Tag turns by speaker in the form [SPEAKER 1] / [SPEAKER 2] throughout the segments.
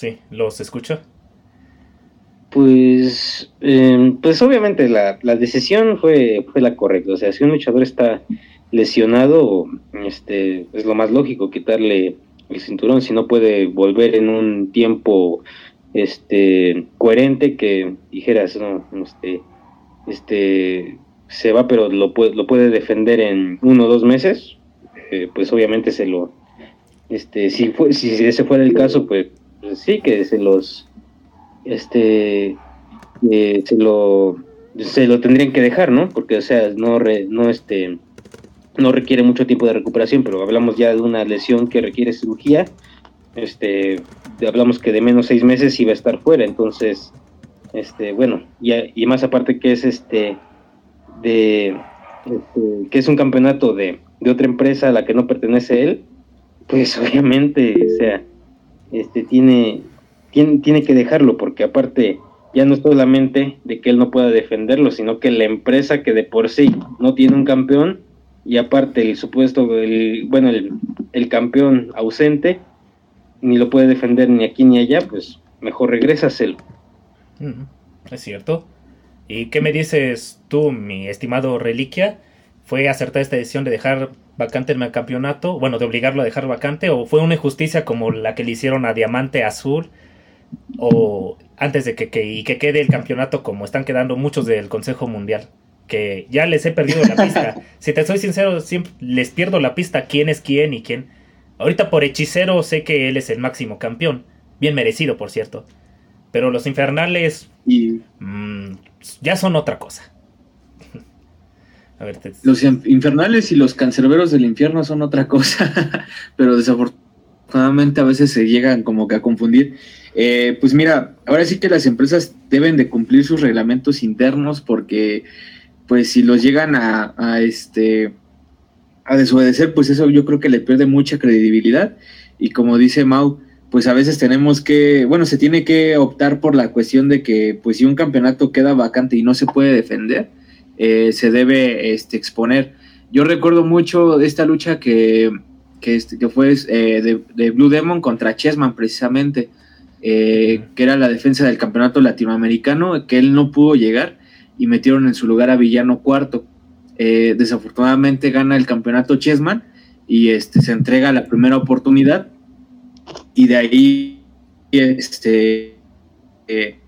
[SPEAKER 1] Sí, los escucho.
[SPEAKER 2] Pues, em, pues obviamente la, la, decisión fue, fue la correcta. O sea, si un luchador está lesionado, este, es lo más lógico quitarle el cinturón si no puede volver en un tiempo este coherente que dijeras no este este se va pero lo puede lo puede defender en uno o dos meses eh, pues obviamente se lo este si fue si ese fuera el caso pues, pues sí que se los este eh, se lo se lo tendrían que dejar no porque o sea no no este no requiere mucho tiempo de recuperación pero hablamos ya de una lesión que requiere cirugía este hablamos que de menos seis meses iba a estar fuera entonces este bueno y, y más aparte que es este de este, que es un campeonato de, de otra empresa a la que no pertenece él pues obviamente o sea este tiene tiene, tiene que dejarlo porque aparte ya no es solamente de que él no pueda defenderlo, sino que la empresa que de por sí no tiene un campeón y aparte el supuesto, el, bueno, el, el campeón ausente, ni lo puede defender ni aquí ni allá, pues mejor regresaselo.
[SPEAKER 1] Es cierto. ¿Y qué me dices tú, mi estimado Reliquia? ¿Fue acertada esta decisión de dejar vacante el campeonato? Bueno, de obligarlo a dejar vacante, o fue una injusticia como la que le hicieron a Diamante Azul o antes de que, y que quede el campeonato como están quedando muchos del Consejo Mundial. Que ya les he perdido la pista. si te soy sincero, siempre les pierdo la pista quién es quién y quién. Ahorita por hechicero sé que él es el máximo campeón. Bien merecido, por cierto. Pero los infernales y... Mm, ya son otra cosa.
[SPEAKER 3] Los infernales y los cancerberos del infierno son otra cosa. pero desafortunadamente a veces se llegan como que a confundir. Eh, pues mira, ahora sí que las empresas deben de cumplir sus reglamentos internos porque pues si los llegan a, este a desobedecer, pues eso yo creo que le pierde mucha credibilidad y como dice Mau, pues a veces tenemos que, bueno, se tiene que optar por la cuestión de que pues si un campeonato queda vacante y no se puede defender, eh, se debe este, exponer. Yo recuerdo mucho esta lucha que, que, este, que fue eh, de, de, Blue Demon contra Chessman precisamente eh, que era la defensa del campeonato latinoamericano, que él no pudo llegar y metieron en su lugar a Villano Cuarto. Desafortunadamente gana el campeonato Chessman y este, se entrega la primera oportunidad y de ahí este, eh,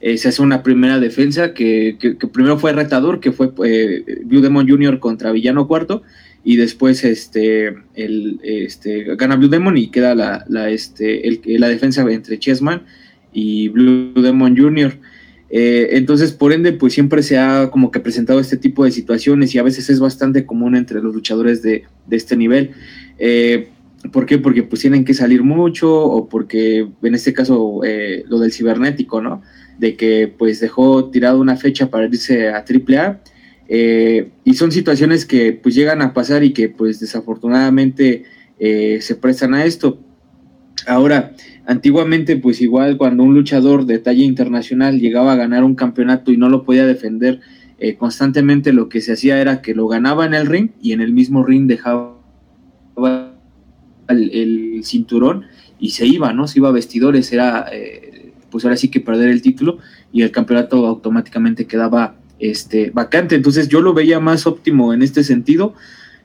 [SPEAKER 3] se hace una primera defensa que, primero fue retador, que fue Blue Demon Jr. contra Villano Cuarto y después este, el, este, gana Blue Demon y queda la, este, el, la defensa entre Chessman y Blue Demon Jr. Eh, entonces, por ende, pues siempre se ha como que presentado este tipo de situaciones y a veces es bastante común entre los luchadores de, de este nivel. Eh, ¿Por qué? Porque pues tienen que salir mucho o porque en este caso eh, lo del cibernético, ¿no? De que pues dejó tirado una fecha para irse a AAA eh, y son situaciones que pues llegan a pasar y que pues desafortunadamente eh, se prestan a esto. Ahora, antiguamente pues igual cuando un luchador de talla internacional llegaba a ganar un campeonato y no lo podía defender eh, constantemente, lo que se hacía era que lo ganaba en el ring y en el mismo ring dejaba el, cinturón y se iba, ¿no? Se iba a vestidores, era pues ahora sí que perder el título y el campeonato automáticamente quedaba este, vacante. Entonces yo lo veía más óptimo en este sentido.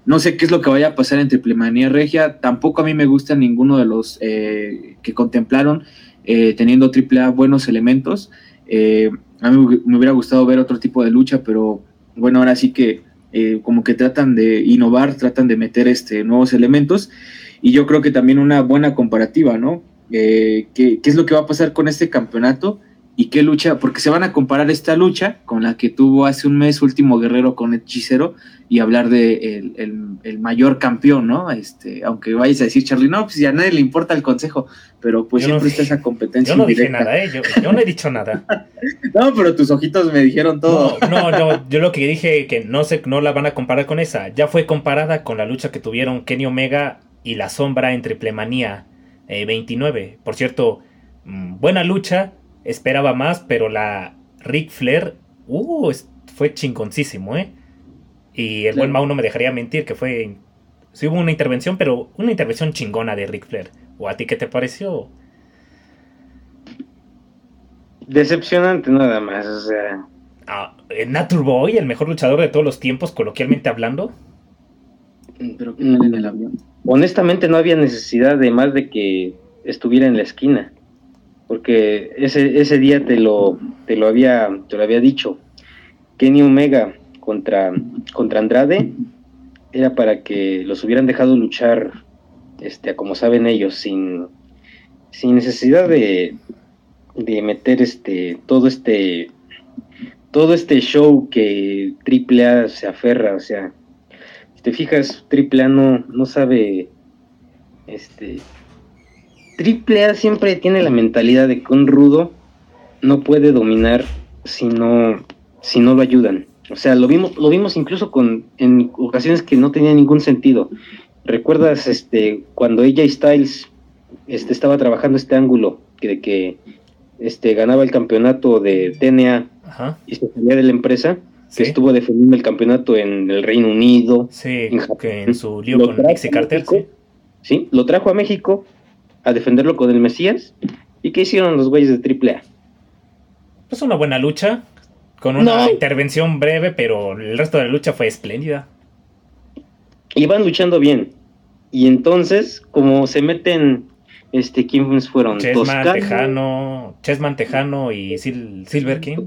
[SPEAKER 3] No sé qué es lo que vaya a pasar en Triplemanía Regia. Tampoco a mí me gusta ninguno de los eh, que contemplaron eh, teniendo AAA buenos elementos. Eh, a mí me hubiera gustado ver otro tipo de lucha, pero bueno, ahora sí que como que tratan de innovar, tratan de meter este, nuevos elementos. Y yo creo que también una buena comparativa, ¿no? ¿Qué, ¿Qué es lo que va a pasar con este campeonato? y qué lucha, porque se van a comparar esta lucha con la que tuvo hace un mes Último Guerrero con Hechicero y hablar de el, mayor campeón, ¿no? Este, aunque vayas a decir, Charlie, no, pues ya a nadie le importa el consejo, pero pues siempre está esa competencia.
[SPEAKER 1] Yo no dije nada, ¿eh? Yo, no he dicho nada.
[SPEAKER 3] no, pero tus ojitos me dijeron todo.
[SPEAKER 1] No, no, yo, lo que dije que no sé, no la van a comparar con esa. Ya fue comparada con la lucha que tuvieron Kenny Omega y la sombra en Triplemanía 29. Eh, Por cierto, mm, buena lucha esperaba más, pero la Ric Flair, uh, fue chingoncísimo, ¿eh? Y el buen Mau no me dejaría mentir que fue. Sí hubo una intervención, pero una intervención chingona de Ric Flair. ¿O a ti qué te pareció?
[SPEAKER 2] decepcionante nada más, o sea.
[SPEAKER 1] Ah, Nature Boy, el mejor luchador de todos los tiempos, coloquialmente hablando.
[SPEAKER 3] Pero el avión.
[SPEAKER 2] Honestamente no había necesidad de más de que estuviera en la esquina. Porque ese, ese día te lo, te lo había, te lo había dicho. Kenny Omega contra, contra Andrade era para que los hubieran dejado luchar este, como saben ellos, sin, sin necesidad de, de meter este todo este todo este show que AAA se aferra, o sea, te fijas, AAA no, no sabe, este, AAA siempre tiene la mentalidad de que un rudo no puede dominar si no, si no lo ayudan. O sea, lo vimos, lo vimos incluso con, en ocasiones que no tenía ningún sentido. ¿Recuerdas este cuando ella Styles este, estaba trabajando este ángulo de que este, ganaba el campeonato de TNA y se salía de la empresa, que estuvo defendiendo el campeonato en el Reino Unido.
[SPEAKER 1] Sí, en, que en su lío con Mixi Carter.
[SPEAKER 2] ¿sí? lo trajo a México a defenderlo con el Mesías. ¿Y qué hicieron los güeyes de AAA?
[SPEAKER 1] Pues una buena lucha, con una intervención breve, pero el resto de la lucha fue espléndida.
[SPEAKER 2] Iban luchando bien. Y entonces, como se meten este, ¿quiénes fueron?
[SPEAKER 1] Chesman, Tejano, Chesman, Tejano y Silver King.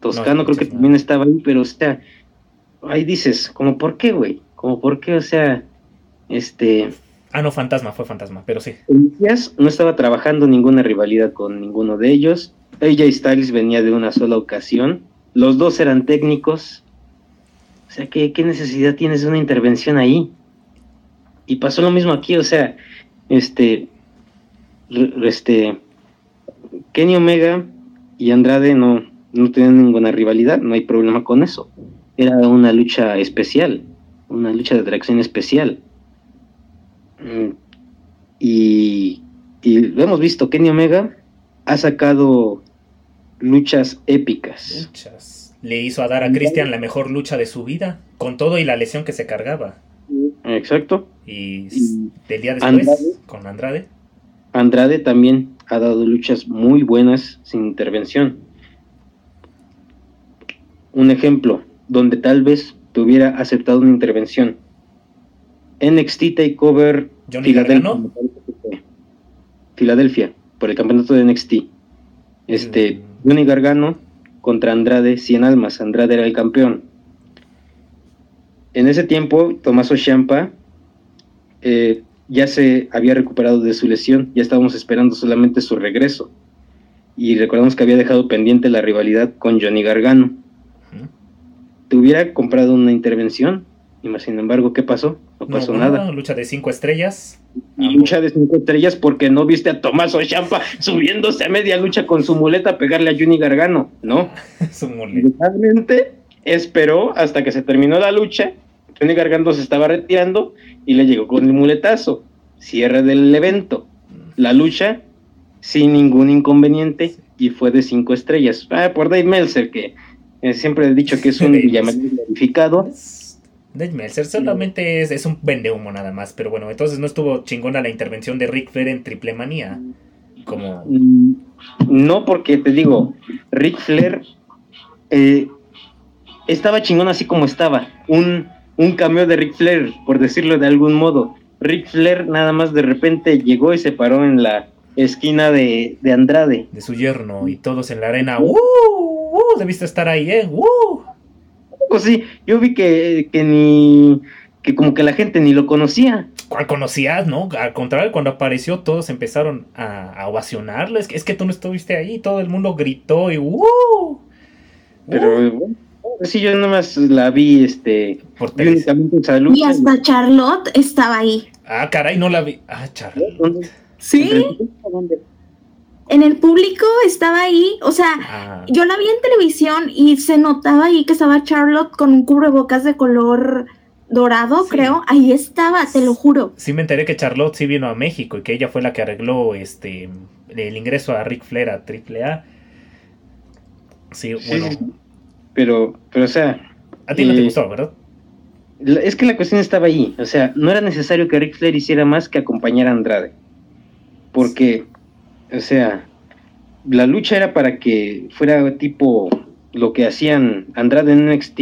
[SPEAKER 2] Toscano creo que también estaba ahí, pero o sea, ahí dices, como por qué, güey, como por qué, o sea, este...
[SPEAKER 1] Ah, no, Fantasma, fue Fantasma, pero sí.
[SPEAKER 2] no estaba trabajando ninguna rivalidad con ninguno de ellos. AJ Styles venía de una sola ocasión. Los dos eran técnicos. O sea, ¿qué, qué necesidad tienes de una intervención ahí? Y pasó lo mismo aquí, o sea, este, este, Kenny Omega y Andrade no, no tenían ninguna rivalidad, no hay problema con eso. Era una lucha especial, una lucha de atracción especial. Mm, y, y lo hemos visto, Kenny Omega ha sacado luchas épicas.
[SPEAKER 1] Le hizo a dar a Christian la mejor lucha de su vida, con todo y la lesión que se cargaba.
[SPEAKER 2] Exacto.
[SPEAKER 1] Y, del día después, con Andrade.
[SPEAKER 2] Andrade también ha dado luchas muy buenas sin intervención. Un ejemplo, donde tal vez tuviera aceptado una intervención. NXT Takeover Filadelfia, Filadelfia, por el campeonato de NXT. Este, mm. Johnny Gargano contra Andrade, 100 almas. Andrade era el campeón en ese tiempo, Tomaso Champa eh, ya se había recuperado de su lesión, ya estábamos esperando solamente su regreso. Y recordamos que había dejado pendiente la rivalidad con Johnny Gargano. Te hubiera comprado una intervención, y sin embargo, ¿qué pasó? No pasó nada.
[SPEAKER 1] Lucha de cinco estrellas.
[SPEAKER 2] Lucha de cinco estrellas porque no viste a Tomaso Champa subiéndose a media lucha con su muleta a pegarle a Johnny Gargano, ¿no?
[SPEAKER 1] su muleta.
[SPEAKER 2] Realmente esperó hasta que se terminó la lucha. Johnny Gargano se estaba retirando y le llegó con el muletazo. Cierre del evento. La lucha sin ningún inconveniente y fue de cinco estrellas. Ah, por Dave Meltzer, que eh, siempre he dicho que es un Villamelón verificado.
[SPEAKER 1] Dave Meltzer solamente es, es un vendehumo nada más, pero bueno, entonces no estuvo chingona la intervención de Rick Flair en Triple Manía. Como...
[SPEAKER 2] Mm, no, porque te digo, Rick Flair eh, estaba chingón así como estaba. Un, un cameo de Ric Flair, por decirlo de algún modo. Ric Flair nada más de repente llegó y se paró en la esquina de, Andrade.
[SPEAKER 1] De su yerno y todos en la arena. ¡Uh! ¡Uh! Debiste estar ahí, ¿eh? ¡Uh!
[SPEAKER 2] Pues sí, yo vi que, que ni. que como que la gente ni lo conocía.
[SPEAKER 1] ¿Cuál conocías, no? Al contrario, cuando apareció, todos empezaron a, a ovacionarlo. Es que, es que tú no estuviste ahí, todo el mundo gritó y ¡uh!
[SPEAKER 2] Pero bueno Sí, yo nomás la vi, este,
[SPEAKER 1] por
[SPEAKER 4] salud. Y hasta Charlotte estaba ahí.
[SPEAKER 1] Ah, caray, no la vi. Ah, Charlotte.
[SPEAKER 4] Sí. En el público estaba ahí, o sea, ah. yo la vi en televisión y se notaba ahí que estaba Charlotte con un cubrebocas de color dorado, creo. Ahí estaba, te lo juro.
[SPEAKER 1] Sí me enteré que Charlotte sí vino a México y que ella fue la que arregló este el ingreso a Ric Flair a AAA. Sí, bueno.
[SPEAKER 2] Pero, pero o sea.
[SPEAKER 1] A ti no te eh, gustó, ¿verdad?
[SPEAKER 2] Es que la cuestión estaba ahí. O sea, no era necesario que Rick Flair hiciera más que acompañar a Andrade. Porque, o sea, la lucha era para que fuera tipo lo que hacían Andrade en NXT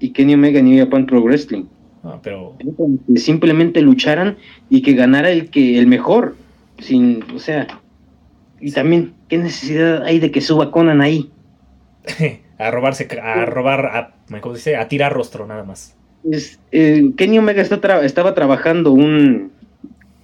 [SPEAKER 2] y Kenny Omega en New Japan Pro Wrestling.
[SPEAKER 1] Ah, pero
[SPEAKER 2] que simplemente lucharan y que ganara el que el mejor, sin, o sea, y también qué necesidad hay de que suba Conan ahí.
[SPEAKER 1] a robarse, a robar, a, ¿cómo dice? A tirar rostro nada más.
[SPEAKER 2] Es, eh, Kenny Omega está estaba trabajando un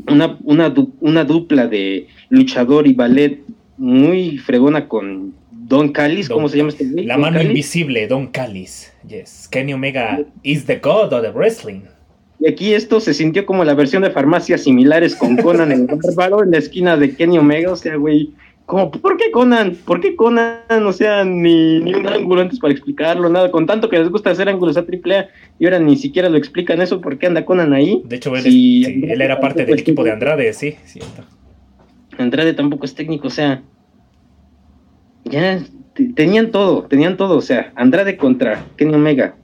[SPEAKER 2] una, una, una dupla de luchador y ballet muy fregona con Don Callis, ¿cómo se llama este
[SPEAKER 1] La mano invisible, Don Callis. Yes. Kenny Omega is the god of the wrestling.
[SPEAKER 2] Y aquí esto se sintió como la versión de farmacias similares con Conan el bárbaro en la esquina de Kenny Omega. O sea, güey, como, ¿por qué Conan? ¿Por qué Conan? O sea, ni, ni un ángulo antes para explicarlo, nada. Con tanto que les gusta hacer ángulos a AAA y ahora ni siquiera lo explican eso, ¿por qué anda Conan ahí?
[SPEAKER 1] De hecho, él, él era parte del equipo de Andrade, sí, cierto.
[SPEAKER 2] Andrade tampoco es técnico, o sea, ya tenían todo, tenían todo, o sea, Andrade contra Kenny Omega,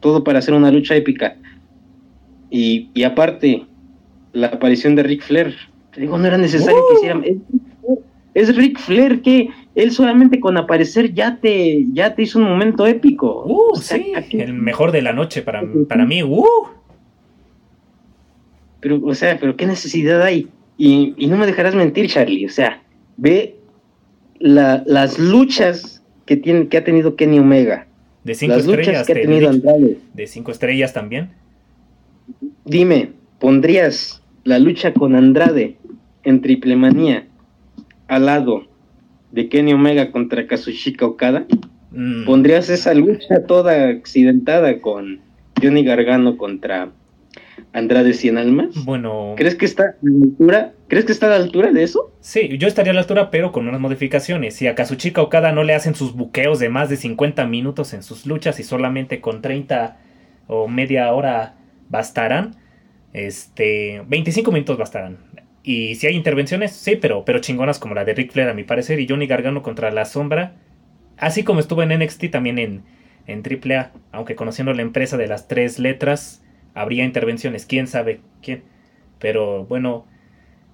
[SPEAKER 2] todo para hacer una lucha épica. Y, y aparte, la aparición de Ric Flair, te digo, no era necesario que hicieran. Es, Ric Flair que él solamente con aparecer ya te, ya te hizo un momento épico.
[SPEAKER 1] Uh, sí, el mejor de la noche para, para mí, uh.
[SPEAKER 2] Pero, o sea, pero qué necesidad hay. Y, y no me dejarás mentir, Charlie, o sea, ve la, las luchas que, tiene, que ha tenido Kenny Omega.
[SPEAKER 1] De cinco estrellas. Que ha tenido Andrade. De cinco estrellas también.
[SPEAKER 2] Dime, ¿pondrías la lucha con Andrade en Triple Manía al lado de Kenny Omega contra Kazushika Okada? Mm. ¿Pondrías esa lucha toda accidentada con Johnny Gargano contra Andrade Cien Almas?
[SPEAKER 1] Bueno.
[SPEAKER 2] ¿Crees que está a la altura? ¿Crees que está a la altura de eso?
[SPEAKER 1] Sí, yo estaría a la altura, pero con unas modificaciones. Si a Kazuchika Okada no le hacen sus buqueos de más de 50 minutos en sus luchas y solamente con 30 o media hora bastarán, este, 25 minutos bastarán. Y si hay intervenciones, sí, pero, pero chingonas como la de Ric Flair, a mi parecer, y Johnny Gargano contra la sombra. Así como estuvo en NXT, también en, en AAA, aunque conociendo la empresa de las tres letras habría intervenciones, quién sabe quién. Pero bueno,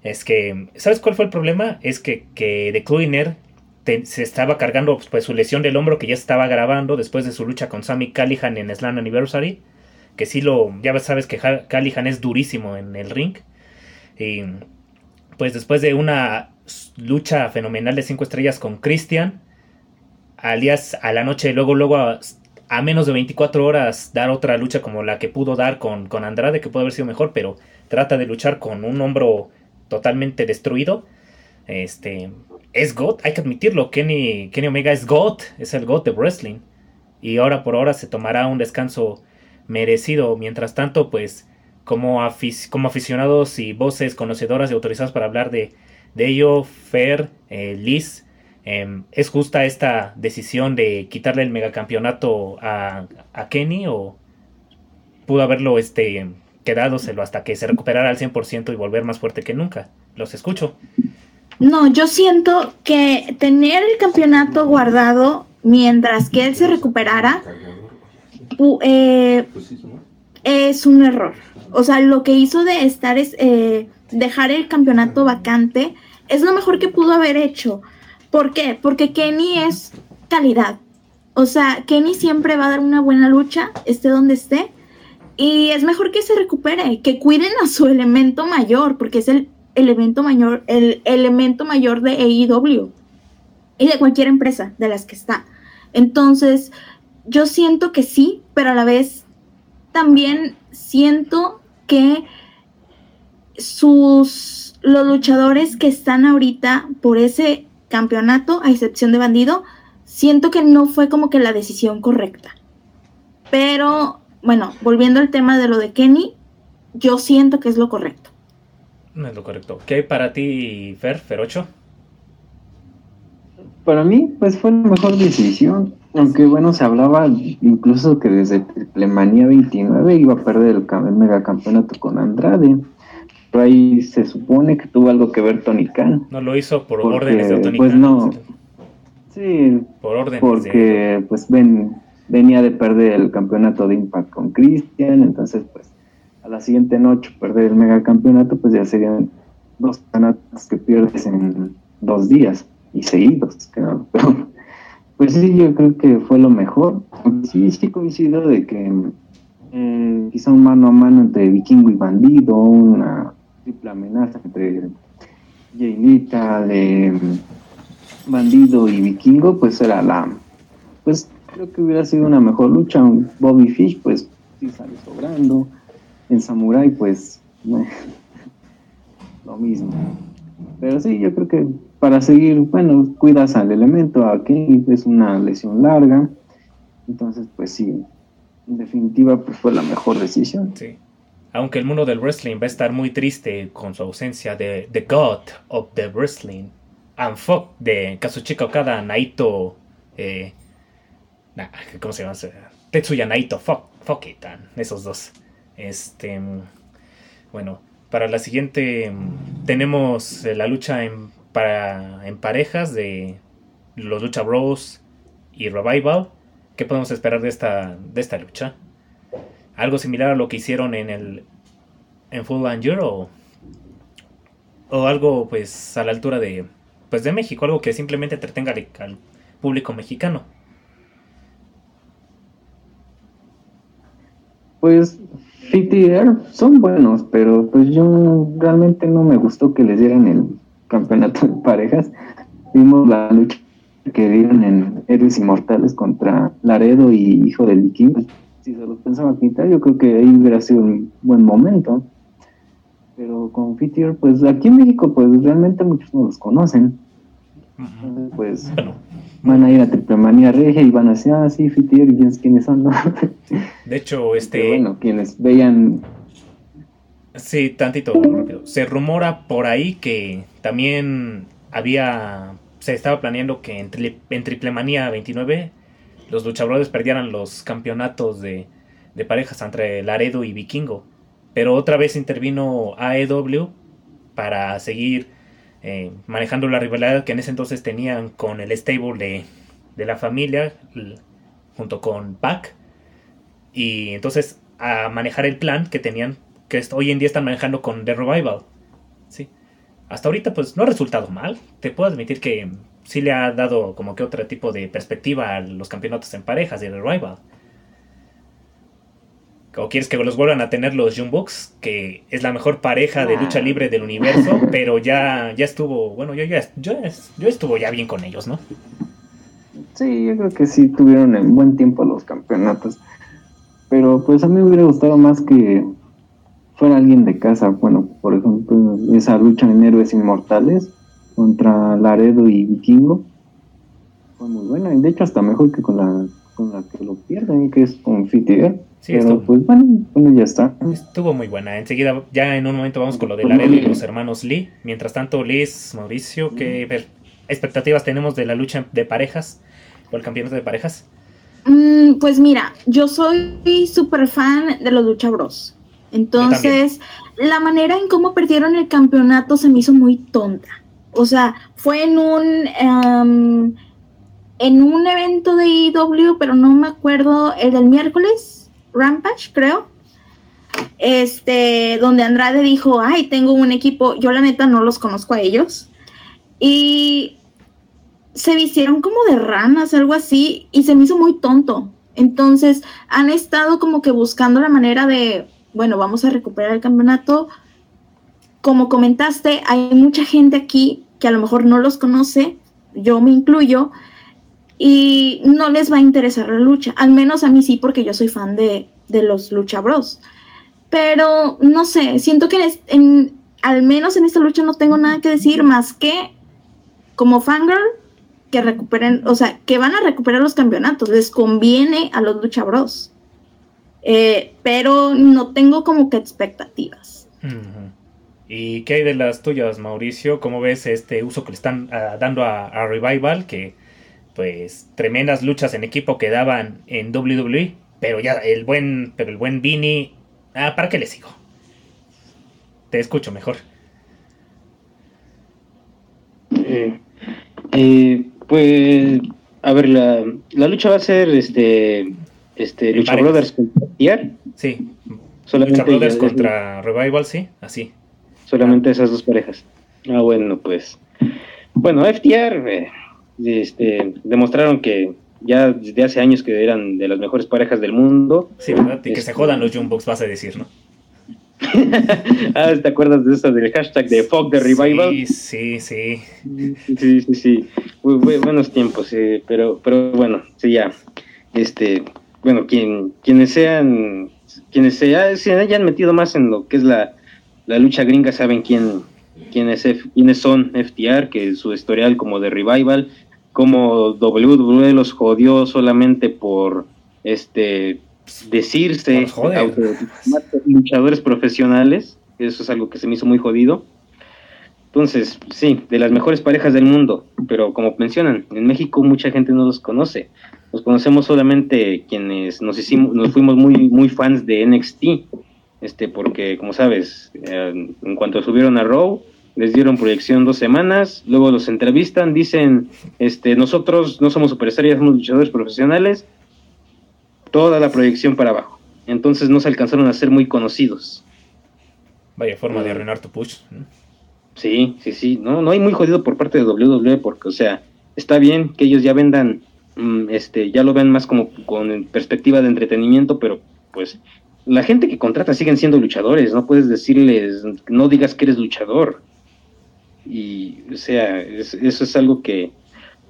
[SPEAKER 1] es que, ¿sabes cuál fue el problema? Es que, que The Cluiner se estaba cargando pues, su lesión del hombro que ya estaba grabando después de su lucha con Sammy Callihan en Slam Anniversary. Que sí lo, ya sabes que Callihan es durísimo en el ring. Y pues después de una lucha fenomenal de 5 estrellas con Christian, al día, a la noche, luego, luego a menos de 24 horas dar otra lucha como la que pudo dar con, con Andrade, que pudo haber sido mejor, pero trata de luchar con un hombro totalmente destruido. Este es God, hay que admitirlo, Kenny, Kenny Omega es God, es el God de wrestling. Y ahora por ahora se tomará un descanso merecido. Mientras tanto, pues como, como aficionados y voces conocedoras y autorizadas para hablar de, de ello, Fer, eh, Liz, Em, ¿Es justa esta decisión de quitarle el megacampeonato a, a Kenny o pudo haberlo este, quedádoselo hasta que se recuperara al 100% y volver más fuerte que nunca? Los escucho.
[SPEAKER 4] No, yo siento que tener el campeonato guardado mientras que él se recuperara eh, es un error. O sea, lo que hizo de estar es eh, dejar el campeonato vacante es lo mejor que pudo haber hecho. ¿Por qué? Porque Kenny es calidad. O sea, Kenny siempre va a dar una buena lucha, esté donde esté. Y es mejor que se recupere, que cuiden a su elemento mayor, porque es el elemento mayor, el elemento mayor de AEW y de cualquier empresa de las que está. Entonces, yo siento que sí, pero a la vez también siento que sus los luchadores que están ahorita por ese campeonato, a excepción de Bandido, siento que no fue como que la decisión correcta. Pero, bueno, volviendo al tema de lo de Kenny, yo siento que es lo correcto.
[SPEAKER 1] No es lo correcto. ¿Qué para ti, Fer, Ferocho?
[SPEAKER 3] Para mí, pues fue la mejor decisión. Aunque bueno, se hablaba incluso que desde Triplemanía 29 iba a perder el, el megacampeonato con Andrade ahí se supone que tuvo algo que ver Tony Khan.
[SPEAKER 1] No lo hizo por órdenes de Tony
[SPEAKER 3] pues Khan. no. Sí, por órdenes porque pues ven, venía de perder el campeonato de Impact con Christian, entonces pues a la siguiente noche perder el megacampeonato pues ya serían dos campeonatos que pierdes en dos días.
[SPEAKER 5] Y seguidos, claro. pues sí, yo creo que fue lo mejor. Sí, sí coincido de que eh, quizá un mano a mano entre vikingo y bandido, una triple amenaza entre Jailita de bandido y vikingo, pues era la, pues creo que hubiera sido una mejor lucha. Bobby Fish, pues sí sale sobrando. En Samurai, pues lo mismo. Pero sí, yo creo que para seguir, bueno, cuidas al elemento, a Kenny es una lesión larga. Entonces, pues sí, en definitiva, pues fue la mejor decisión.
[SPEAKER 1] Sí. Aunque el mundo del wrestling va a estar muy triste con su ausencia de The God of the Wrestling, and fuck de Kazuchika Okada, Naito, eh, ¿cómo se llama? Tetsuya Naito, fuck, fuck it, esos dos. Este, bueno, para la siguiente tenemos la lucha en, para, en parejas de los Lucha Bros y Revival. ¿Qué podemos esperar de esta, de esta lucha? ¿Algo similar a lo que hicieron en el en Full and o, o algo pues a la altura de pues de México, algo que simplemente entretenga al público mexicano?
[SPEAKER 5] Pues FTR son buenos, pero pues yo realmente no me gustó que les dieran el campeonato de parejas. Vimos la lucha que dieron en Héroes Inmortales contra Laredo y Hijo del Viking. Si se los pensaba quitar, yo creo que ahí hubiera sido un buen momento. Pero con FTR, pues aquí en México, pues realmente muchos no los conocen. pues van a ir a Triplemanía Regia y van a decir, ah, sí, Fitier, y quiénes son,
[SPEAKER 1] De hecho, este...
[SPEAKER 5] bueno, quienes vean...
[SPEAKER 1] Sí, tantito rápido. Se rumora por ahí que también había... Se estaba planeando que en, en Triplemanía 29 los luchadores perdieran los campeonatos de, de parejas entre Laredo y Vikingo. Pero otra vez intervino AEW para seguir eh, manejando la rivalidad que en ese entonces tenían con el stable de, la familia, junto con Pac. Y entonces a manejar el plan que tenían, que hoy en día están manejando con The Revival. ¿sí? Hasta ahorita pues no ha resultado mal. Te puedo admitir que sí le ha dado como que otro tipo de perspectiva a los campeonatos en parejas de The Revival o quieres que los vuelvan a tener los Jumbox, que es la mejor pareja de lucha libre del universo, pero ya, ya estuvo, bueno, yo, ya, yo, yo estuvo ya bien con ellos, ¿no?
[SPEAKER 5] Sí, yo creo que sí tuvieron en buen tiempo los campeonatos. Pero pues a mí me hubiera gustado más que fuera alguien de casa. Bueno, por ejemplo, esa lucha en Héroes Inmortales contra Laredo y Vikingo. Fue muy buena, y de hecho hasta mejor que con la, con la que lo pierden, que es con Fitier. Sí, estuvo, pues bueno, ya está.
[SPEAKER 1] Estuvo muy buena. Enseguida, ya en un momento vamos con lo de Laredo y los hermanos Lee. Mientras tanto, Liz, Mauricio, ¿qué expectativas tenemos de la lucha de parejas o el campeonato de parejas?
[SPEAKER 4] Mm, pues mira, yo soy súper fan de los Lucha Bros. Entonces, la manera en cómo perdieron el campeonato se me hizo muy tonta. O sea, fue en un em, en un evento de IW, pero no me acuerdo, el del miércoles Rampage, creo. Este, donde Andrade dijo, ay, tengo un equipo, yo la neta no los conozco a ellos. Y se vistieron como de ranas, algo así, y se me hizo muy tonto. Entonces, han estado como que buscando la manera de, bueno, vamos a recuperar el campeonato. Como comentaste, hay mucha gente aquí que a lo mejor no los conoce, yo me incluyo, y no les va a interesar la lucha. Al menos a mí sí, porque yo soy fan de, los Lucha Bros. Pero no sé, siento que en, al menos en esta lucha no tengo nada que decir más que como fangirl que recuperen, o sea, que van a recuperar los campeonatos. Les conviene a los Lucha Bros. Eh, pero no tengo como que expectativas.
[SPEAKER 1] ¿Y qué hay de las tuyas, Mauricio? ¿Cómo ves este uso que le están ah, dando a, a Revival? Que pues tremendas luchas en equipo que daban en WWE, pero ya el buen, pero el buen Vini, ah, ¿para qué le sigo? Te escucho mejor.
[SPEAKER 2] Eh, eh, pues, a ver, la, la, lucha va a ser este, este Lucha Brothers contra
[SPEAKER 1] TR. Sí. Solamente Lucha Brothers contra Revival, sí, así.
[SPEAKER 2] Solamente esas dos parejas. Ah, bueno, pues. bueno, FTR eh, este, demostraron que ya desde hace años que eran de las mejores parejas del mundo.
[SPEAKER 1] Sí, ¿verdad? Y que se este, jodan los Jumbox, vas a decir, ¿no?
[SPEAKER 2] ah, ¿te acuerdas de eso del hashtag de Fog the Revival?
[SPEAKER 1] Sí, sí, sí.
[SPEAKER 2] Sí, sí, sí. buenos tiempos, sí, pero, pero bueno, sí, ya. Este, bueno, quien, quienes sean, quienes se, se hayan metido más en lo que es la, la lucha gringa saben quién, quiénes, quiénes son FTR, que su historial como de Revival, como WWE los jodió solamente por este decirse luchadores profesionales, eso es algo que se me hizo muy jodido. Entonces, sí, de las mejores parejas del mundo, pero como mencionan, en México mucha gente no los conoce. Los conocemos solamente quienes nos hicimos, nos fuimos muy, muy fans de NXT, este, porque como sabes, eh, en cuanto subieron a Raw, les dieron proyección dos semanas, luego los entrevistan, dicen, este, nosotros no somos superestrellas, somos luchadores profesionales, toda la proyección para abajo. Entonces no se alcanzaron a ser muy conocidos.
[SPEAKER 1] Vaya forma de arruinar tu push.
[SPEAKER 2] Sí, sí, sí, no, no hay muy jodido por parte de WWE porque, o sea, está bien que ellos ya vendan, mm, este, ya lo vean más como con perspectiva de entretenimiento, pero pues la gente que contrata siguen siendo luchadores, no puedes decirles, no digas que eres luchador. Y, o sea, eso es algo que,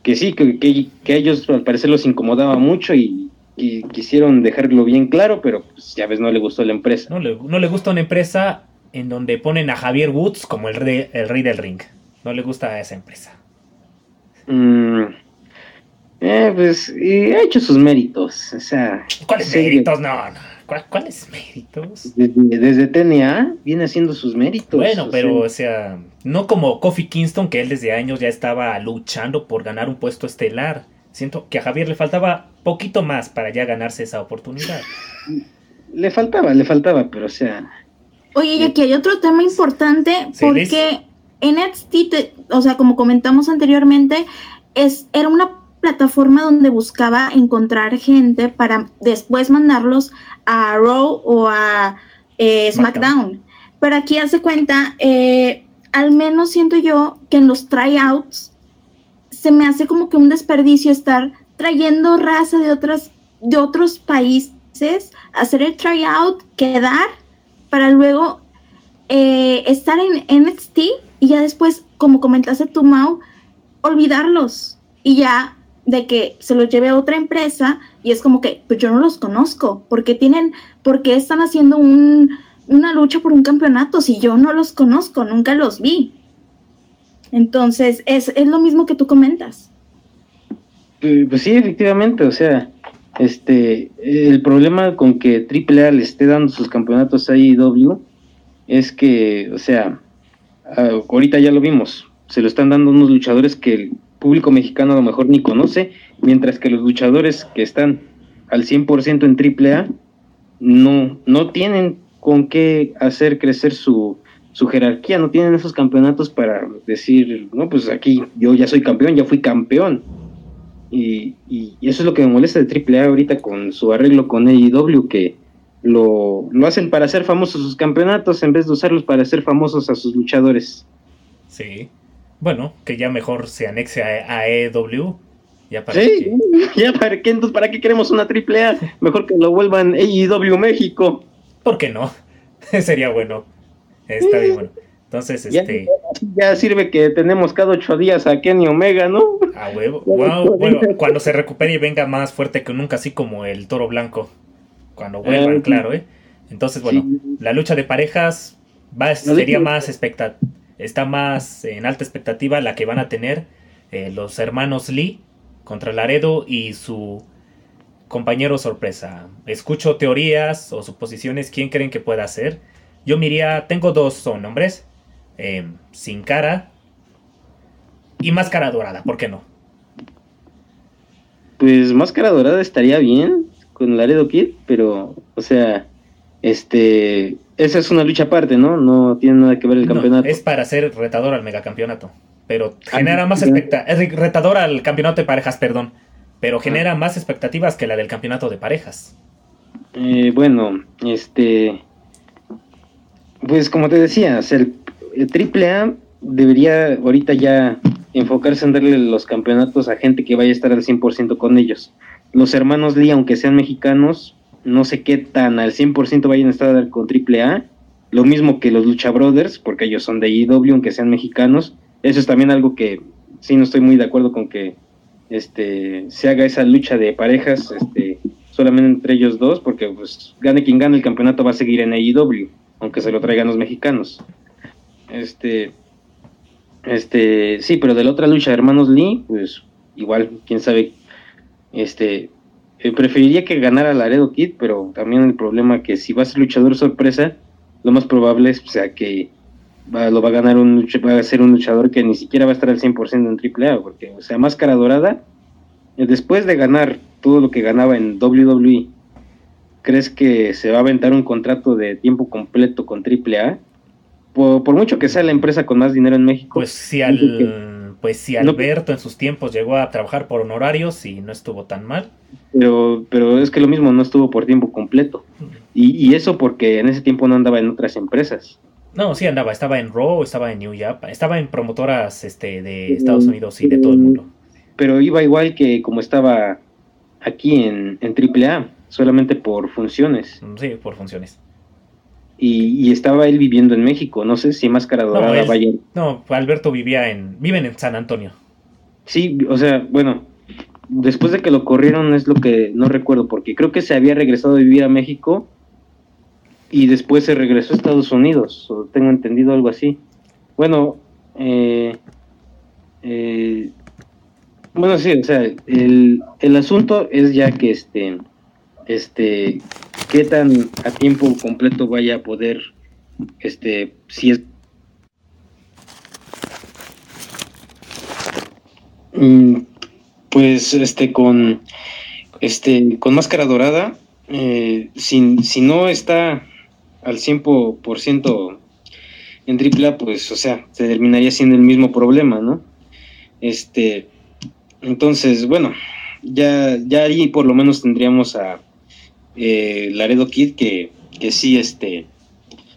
[SPEAKER 2] que sí, que, que, a ellos al parecer los incomodaba mucho y, quisieron dejarlo bien claro, pero pues, ya ves, no le gustó la empresa.
[SPEAKER 1] No le, no le gusta una empresa en donde ponen a Javier Woods como el rey, el rey del ring. No le gusta a esa empresa.
[SPEAKER 2] Mm, eh, pues, y ha hecho sus méritos. O sea,
[SPEAKER 1] ¿cuáles méritos? No, no. ¿Cuáles méritos?
[SPEAKER 2] Desde, TNA viene haciendo sus méritos.
[SPEAKER 1] Bueno, pero, o sea, no como Kofi Kingston, que él desde años ya estaba luchando por ganar un puesto estelar. Siento que a Javier le faltaba poquito más para ya ganarse esa oportunidad.
[SPEAKER 2] Le faltaba, le faltaba, pero o sea.
[SPEAKER 4] Oye, y aquí hay otro tema importante, porque NXT, o sea, como comentamos anteriormente, es, era una plataforma donde buscaba encontrar gente para después mandarlos a Raw o a eh, SmackDown. Pero aquí hace cuenta, eh, al menos siento yo que en los tryouts se me hace como que un desperdicio estar trayendo raza de otras de otros países, hacer el tryout, quedar para luego eh, estar en NXT y ya después, como comentaste tú, Mau, olvidarlos y ya de que se los lleve a otra empresa y es como que, pues yo no los conozco, porque tienen, porque están haciendo un, una lucha por un campeonato si yo no los conozco, nunca los vi. Entonces, es, es lo mismo que tú comentas.
[SPEAKER 2] Eh, pues sí, efectivamente, o sea, este, el problema con que AAA le esté dando sus campeonatos a IW es que, o sea, ahorita ya lo vimos, se lo están dando unos luchadores que público mexicano a lo mejor ni conoce, mientras que los luchadores que están al 100% en AAA no, no tienen con qué hacer crecer su, su jerarquía, no tienen esos campeonatos para decir, no, pues aquí yo ya soy campeón, ya fui campeón. Y, y, eso es lo que me molesta de AAA ahorita con su arreglo con AEW, que lo, lo hacen para hacer famosos sus campeonatos en vez de usarlos para hacer famosos a sus luchadores.
[SPEAKER 1] Sí. Bueno, que ya mejor se anexe a, a EW.
[SPEAKER 2] Ya para sí, ya para qué, entonces, ¿para qué queremos una triple A? Mejor que lo vuelvan AEW México.
[SPEAKER 1] ¿Por qué no? Sería bueno. Está bien bueno. Entonces, este.
[SPEAKER 2] Ya sirve que tenemos cada ocho días a Kenny Omega, ¿no?
[SPEAKER 1] A huevo. Wow, bueno, cuando se recupere y venga más fuerte que nunca, así como el toro blanco. Cuando vuelvan, ah, claro, ¿eh? Entonces, bueno, la lucha de parejas va, sería más está más en alta expectativa la que van a tener eh, los hermanos Lee contra Laredo y su compañero sorpresa. Escucho teorías o suposiciones, ¿quién creen que pueda ser? Yo miría, tengo dos son nombres, eh, Sin Cara y Máscara Dorada, ¿por qué no?
[SPEAKER 2] Pues Máscara Dorada estaría bien con Laredo Kid, pero, o sea, este, esa es una lucha aparte, ¿no? No tiene nada que ver el campeonato.
[SPEAKER 1] Es para ser retador al megacampeonato. Pero ah, genera más expectativas. Es retador al campeonato de parejas, perdón. Pero genera ah. más expectativas que la del campeonato de parejas.
[SPEAKER 2] Eh, bueno, este. Pues como te decía, el, triple A debería ahorita ya enfocarse en darle los campeonatos a gente que vaya a estar al 100% con ellos. Los hermanos Lee, aunque sean mexicanos, no sé qué tan al 100% vayan a estar con AAA. Lo mismo que los Lucha Brothers, porque ellos son de IW, aunque sean mexicanos. Eso es también algo que sí no estoy muy de acuerdo con que este se haga esa lucha de parejas este solamente entre ellos dos, porque pues gane quien gane el campeonato va a seguir en AEW, aunque se lo traigan los mexicanos. Este este, sí, pero de la otra lucha, hermanos Lee, pues igual, quién sabe, este, eh, preferiría que ganara Laredo Kid, pero también el problema que si va a ser luchador sorpresa, lo más probable es sea, que lo va a ganar un va a ser un luchador que ni siquiera va a estar al 100% en AAA, porque, o sea, Máscara Dorada, eh, después de ganar todo lo que ganaba en WWE, ¿crees que se va a aventar un contrato de tiempo completo con AAA? Por, mucho que sea la empresa con más dinero en México.
[SPEAKER 1] Pues si, al, pues si Alberto en sus tiempos llegó a trabajar por honorarios y no estuvo tan mal.
[SPEAKER 2] Pero, pero es que lo mismo no estuvo por tiempo completo. Y, y eso porque en ese tiempo no andaba en otras empresas.
[SPEAKER 1] No, sí andaba, estaba en Raw, estaba en New Japan, estaba en promotoras este, de Estados Unidos y de todo el mundo.
[SPEAKER 2] Pero iba igual que como estaba aquí en, en AAA, solamente por funciones.
[SPEAKER 1] Sí, por funciones
[SPEAKER 2] y, estaba él viviendo en México. No sé si Máscara Dorada
[SPEAKER 1] no, vaya. No, Alberto vivía en. Viven en San Antonio.
[SPEAKER 2] Sí, o sea, bueno, después de que lo corrieron es lo que no recuerdo, porque creo que se había regresado a vivir a México y después se regresó a Estados Unidos, o tengo entendido algo así. Bueno, eh, eh, bueno, sí, o sea, el, el asunto es ya que este, este, qué tan a tiempo completo vaya a poder, este, si es... Mm, pues este con este con máscara dorada eh, si, no está al 100% en AAA pues o sea se terminaría siendo el mismo problema no este entonces bueno ya ya ahí por lo menos tendríamos a eh, Laredo Kid que, que sí, este,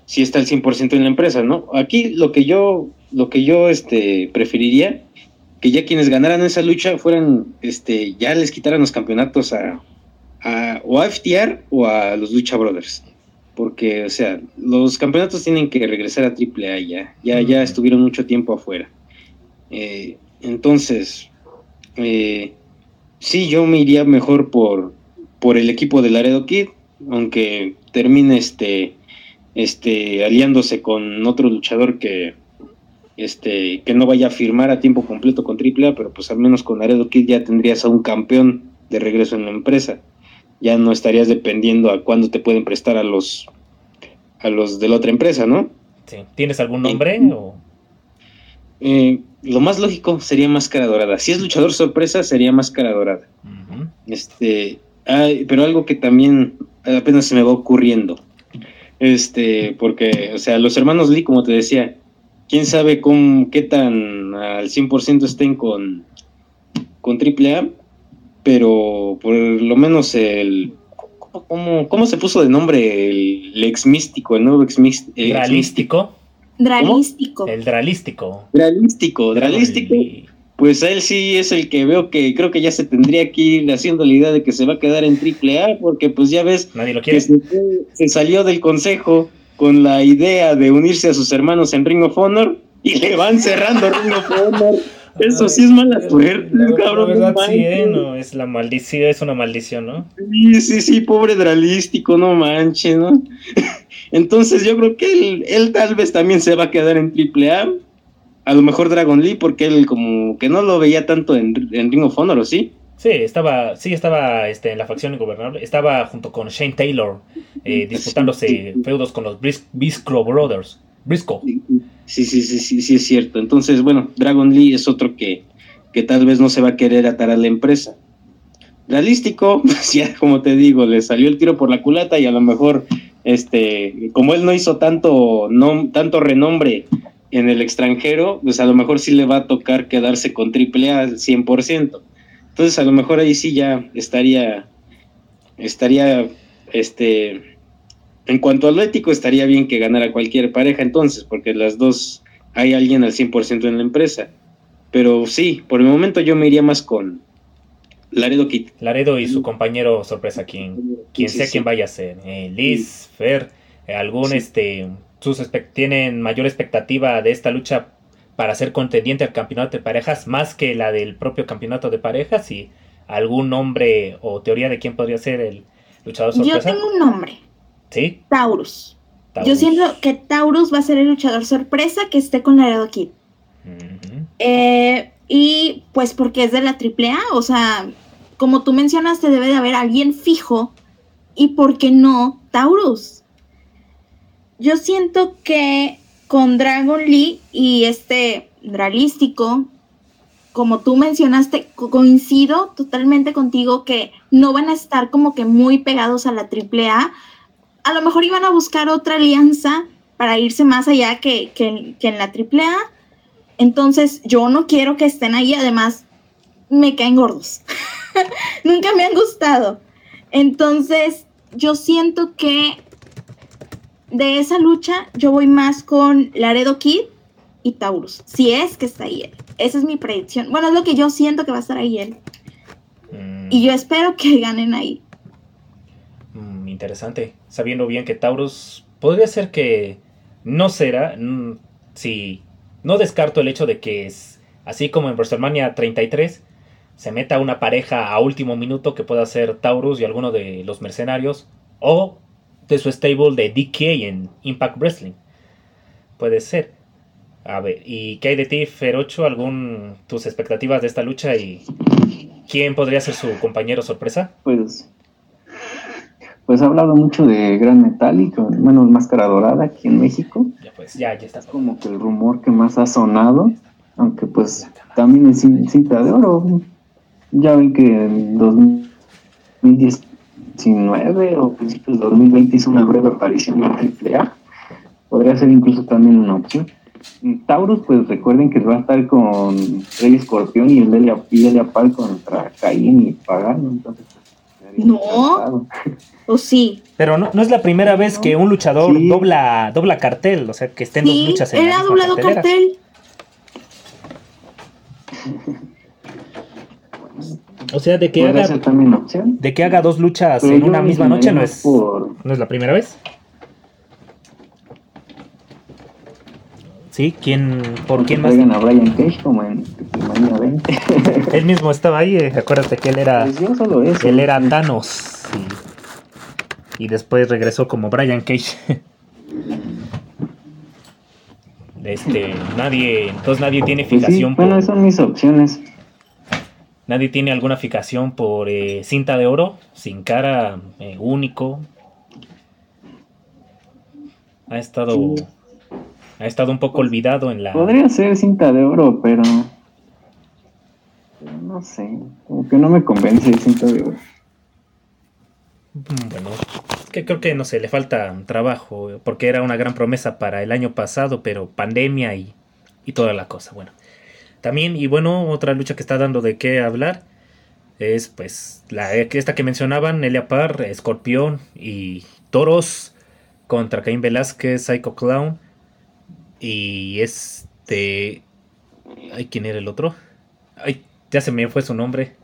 [SPEAKER 2] sí está al 100% en la empresa, ¿no? Aquí lo que yo, lo que yo este, preferiría, que ya quienes ganaran esa lucha fueran, este, ya les quitaran los campeonatos a, a o a FTR o a los Lucha Brothers. Porque, o sea, los campeonatos tienen que regresar a AAA ya, ya, ya estuvieron mucho tiempo afuera. Eh, entonces, eh, sí, yo me iría mejor por, por el equipo de Laredo Kid, aunque termine este, este, aliándose con otro luchador que, este, que no vaya a firmar a tiempo completo con AAA, pero pues al menos con Laredo Kid ya tendrías a un campeón de regreso en la empresa. Ya no estarías dependiendo a cuándo te pueden prestar a los a los de la otra empresa, ¿no?
[SPEAKER 1] Sí. ¿Tienes algún nombre?
[SPEAKER 2] Eh, lo más lógico sería Máscara Dorada. Si es luchador sorpresa, sería Máscara Dorada. Este, pero algo que también apenas se me va ocurriendo. Este, porque, o sea, los hermanos Lee, como te decía, quién sabe con qué tan al 100% estén con, con AAA, pero por lo menos el. ¿Cómo, cómo se puso de nombre el, ex místico, el nuevo ex, místico?
[SPEAKER 1] ¿Dralístico?
[SPEAKER 4] Dralístico.
[SPEAKER 1] El dralístico.
[SPEAKER 2] Dralístico, dralístico pues él sí es el que veo que creo que ya se tendría que ir haciendo la idea de que se va a quedar en triple A, porque pues ya ves
[SPEAKER 1] que
[SPEAKER 2] se, salió del consejo con la idea de unirse a sus hermanos en Ring of Honor y le van cerrando Ring of Honor. Eso sí es mala suerte, cabrón.
[SPEAKER 1] verdad, sí, ¿eh? no, es la maldición, es una maldición, ¿no?
[SPEAKER 2] Sí, sí, sí, pobre dralístico, no manches, ¿no? Entonces yo creo que él, él tal vez también se va a quedar en triple A a lo mejor Dragon Lee, porque él como que no lo veía tanto en, Ring of Honor, ¿o sí?
[SPEAKER 1] Sí, estaba, sí, estaba este, en la facción ingobernable. Estaba junto con Shane Taylor eh, disputándose feudos con los Briscoe Brothers. Briscoe.
[SPEAKER 2] Sí, sí, sí, sí, sí, es cierto. Entonces, bueno, Dragon Lee es otro que, que tal vez no se va a querer atar a la empresa. Realístico, pues ya como te digo, le salió el tiro por la culata y a lo mejor, este, como él no hizo tanto, no, tanto renombre en el extranjero, pues a lo mejor sí le va a tocar quedarse con triple A al 100%. Entonces a lo mejor ahí sí ya estaría, estaría, este, en cuanto a lo ético, estaría bien que ganara cualquier pareja entonces, porque las dos, hay alguien al 100% en la empresa. pero sí, por el momento yo me iría más con Laredo Kit.
[SPEAKER 1] Laredo y su compañero sorpresa, quien, quien sea quien vaya a ser. Eh, Liz, Fer, eh, algún este sus tienen mayor expectativa de esta lucha para ser contendiente al campeonato de parejas más que la del propio campeonato de parejas y algún nombre o teoría de quién podría ser el luchador
[SPEAKER 4] sorpresa. Yo tengo un nombre.
[SPEAKER 1] ¿Sí?
[SPEAKER 4] Taurus. Yo siento que Taurus va a ser el luchador sorpresa que esté con Laredo Kid. Eh, y pues porque es de la AAA, o sea, como tú mencionaste, debe de haber alguien fijo. ¿Y por qué no Taurus? Yo siento que con Dragon Lee y este Dralístico, como tú mencionaste, coincido totalmente contigo que no van a estar como que muy pegados a la AAA. A lo mejor iban a buscar otra alianza para irse más allá que, que, que en la AAA. Entonces, yo no quiero que estén ahí. Además, me caen gordos. Nunca me han gustado. Entonces, yo siento que de esa lucha yo voy más con Laredo Kid y Taurus. Si es que está ahí él. Esa es mi predicción. Bueno, es lo que yo siento que va a estar ahí él. Mm. Y yo espero que ganen ahí.
[SPEAKER 1] Mm, interesante. Sabiendo bien que Taurus podría ser que no será. Mm, si no descarto el hecho de que es así como en WrestleMania 33 se meta una pareja a último minuto que pueda ser Taurus y alguno de los mercenarios o de su stable de DK en Impact Wrestling. Puede ser. A ver, ¿y qué hay de ti, Ferocho? ¿Algún tus expectativas de esta lucha y quién podría ser su compañero sorpresa?
[SPEAKER 5] Pues pues ha hablado mucho de Gran Metálico, bueno, Máscara Dorada aquí en México.
[SPEAKER 1] Ya pues, ya, ya está.
[SPEAKER 5] Es como que el rumor que más ha sonado, aunque pues también es cinta de oro. Ya ven que en 2019 o principios de 2020 hizo una breve aparición en AAA. Podría ser incluso también una opción. Taurus, pues recuerden que va a estar con Rey Escorpión y el Delia, y contra Caín y Pagano. Entonces,
[SPEAKER 4] no. ¿O sí?
[SPEAKER 1] Pero no, no es la primera vez que un luchador dobla, dobla cartel, o sea, que estén dos luchas
[SPEAKER 4] en él ha doblado cartel.
[SPEAKER 1] O sea, de que haga de que haga dos luchas en una misma noche no es no es la primera vez. ¿Sí? ¿Quién, ¿Por quién más?
[SPEAKER 5] a Brian Cage como en 20.
[SPEAKER 1] él mismo estaba ahí, eh, acuérdate que él era.
[SPEAKER 5] Pues
[SPEAKER 1] él era Thanos. Y, después regresó como Brian Cage. este, nadie. Entonces nadie tiene pues fijación
[SPEAKER 5] por. Bueno, son mis opciones.
[SPEAKER 1] Nadie tiene alguna fijación por eh, cinta de oro, sin cara, eh, único. Ha estado ha estado un poco olvidado en la...
[SPEAKER 5] Podría ser cinta de oro, pero... no sé, como que no me convence cinta de oro.
[SPEAKER 1] Bueno, que creo que no sé, le falta trabajo, porque era una gran promesa para el año pasado, pero pandemia y, y toda la cosa. Bueno, también, y bueno, otra lucha que está dando de qué hablar es pues la esta que mencionaban, Elia Parr, Escorpión y Toros contra Caín Velázquez, Psycho Clown y este. Ay, ¿quién era el otro? Ay, ya se me fue su nombre.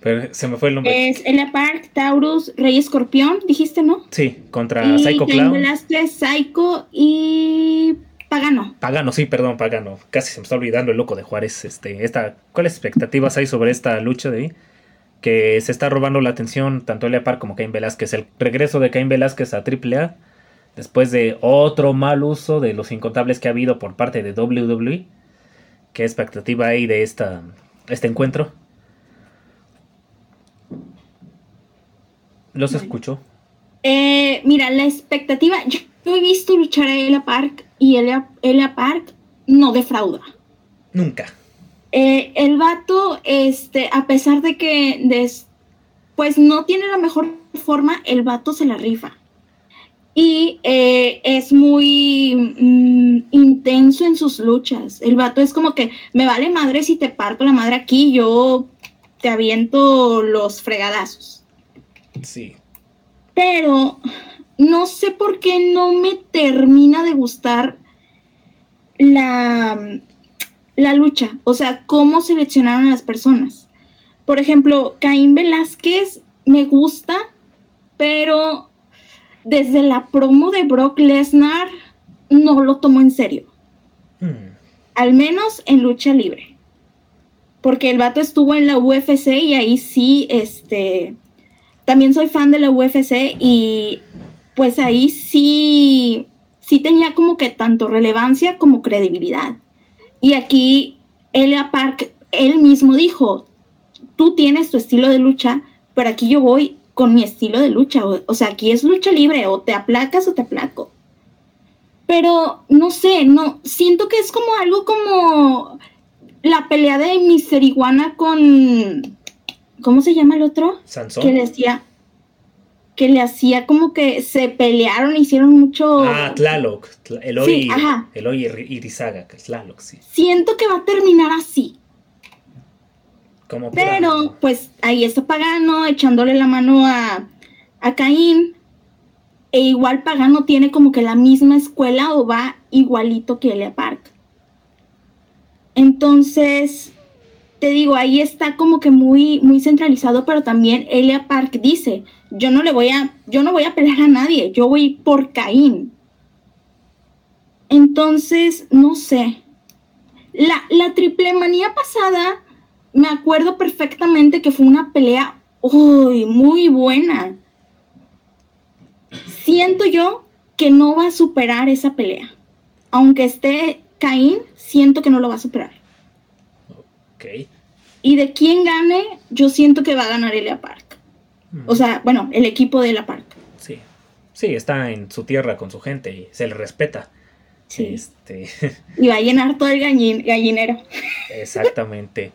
[SPEAKER 1] Pero se me fue el nombre.
[SPEAKER 4] Es Elia Park, Taurus, Rey Escorpión, dijiste, ¿no?
[SPEAKER 1] Sí, contra Psycho Clown.
[SPEAKER 4] Psycho y Pagano.
[SPEAKER 1] Pagano, sí, perdón, Pagano. Casi se me está olvidando el loco de Juárez. Este, esta, ¿Cuáles expectativas hay sobre esta lucha de ahí? Que se está robando la atención tanto Elia Park como Cain Velázquez. El regreso de Cain Velázquez a AAA después de otro mal uso de los incontables que ha habido por parte de WWE. ¿Qué expectativa hay de esta, este encuentro? Los escucho.
[SPEAKER 4] Eh, mira, la expectativa. Yo, he visto luchar a Elia Park y Elia, Park no defrauda.
[SPEAKER 1] Nunca.
[SPEAKER 4] Eh, el vato, este, a pesar de que pues no tiene la mejor forma, el vato se la rifa y eh, es muy mm, intenso en sus luchas. El vato es como que me vale madre si te parto la madre aquí, yo te aviento los fregadazos.
[SPEAKER 1] Sí.
[SPEAKER 4] Pero no sé por qué no me termina de gustar la, la lucha, o sea, cómo seleccionaron a las personas. Por ejemplo, Caín Velázquez me gusta, pero desde la promo de Brock Lesnar no lo tomó en serio. Hmm. Al menos en lucha libre. Porque el vato estuvo en la UFC y ahí sí, este, también soy fan de la UFC y pues ahí sí, sí tenía como que tanto relevancia como credibilidad. Y aquí Elia Park, él mismo dijo, tú tienes tu estilo de lucha, pero aquí yo voy con mi estilo de lucha. O, sea, aquí es lucha libre, o te aplacas o te aplaco. Pero no sé, no, siento que es como algo como la pelea de Mister Iguana con. ¿Cómo se llama el otro?
[SPEAKER 1] Sansón.
[SPEAKER 4] Que le hacía. Que le hacía como que se pelearon, hicieron mucho.
[SPEAKER 1] Ah, Tlaloc. Eloy, sí, Eloy Irizaga, Tlaloc, sí.
[SPEAKER 4] Siento que va a terminar así. Pero, pues ahí está Pagano echándole la mano a, a Caín. E igual Pagano tiene como que la misma escuela o va igualito que Elia Park. Entonces, te digo, ahí está como que muy, muy centralizado, pero también Elia Park dice, yo no le voy a, yo no voy a pelear a nadie, yo voy por Caín. Entonces, no sé. La, la triple manía pasada me acuerdo perfectamente que fue una pelea muy buena. Siento yo que no va a superar esa pelea. Aunque esté Caín, siento que no lo va a superar. Y de quién gane, yo siento que va a ganar Elia Park. O sea, bueno, el equipo de la Park.
[SPEAKER 1] Sí. Sí, está en su tierra con su gente y se le respeta.
[SPEAKER 4] Sí. Este... Y va a llenar todo el gallinero.
[SPEAKER 1] Exactamente.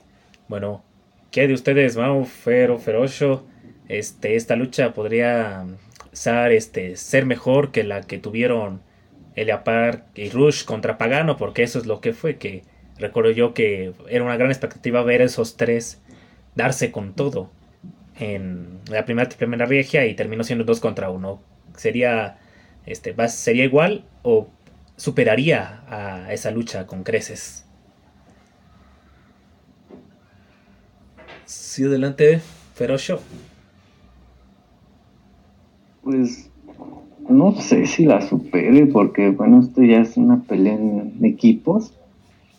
[SPEAKER 1] Bueno, ¿qué de ustedes, Mau, Fero, Ferocho? Este, esta lucha podría ser, este, ser mejor que la que tuvieron Elia Park y Rush contra Pagano, porque eso es lo que fue, que recuerdo yo que era una gran expectativa ver esos tres darse con todo en la primera primera regia y terminó siendo dos contra uno. Sería, este, sería igual o superaría a esa lucha con creces. Sí, adelante, Ferocio.
[SPEAKER 5] Pues no sé si la supere, porque bueno, esto ya es una pelea en equipos.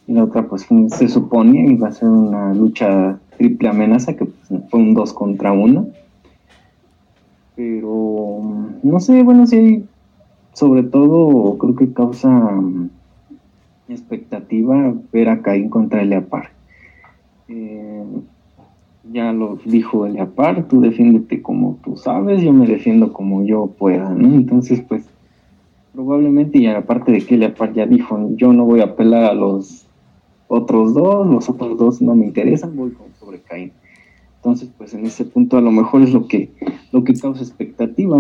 [SPEAKER 5] Y la otra, pues se supone iba a ser una lucha triple amenaza, que pues, fue un 2 contra 1. Pero no sé, bueno, sí, sobre todo creo que causa mm, expectativa ver a Caín contra el Leapar. Eh, ya lo dijo el apar, tú defiéndete como tú sabes, yo me defiendo como yo pueda. Entonces, pues, probablemente, y aparte de que el apar ya dijo, yo no voy a apelar a los otros dos, los otros dos no me interesan, voy con sobre Caín. Entonces, pues en ese punto a lo mejor es lo que, lo que causa expectativa.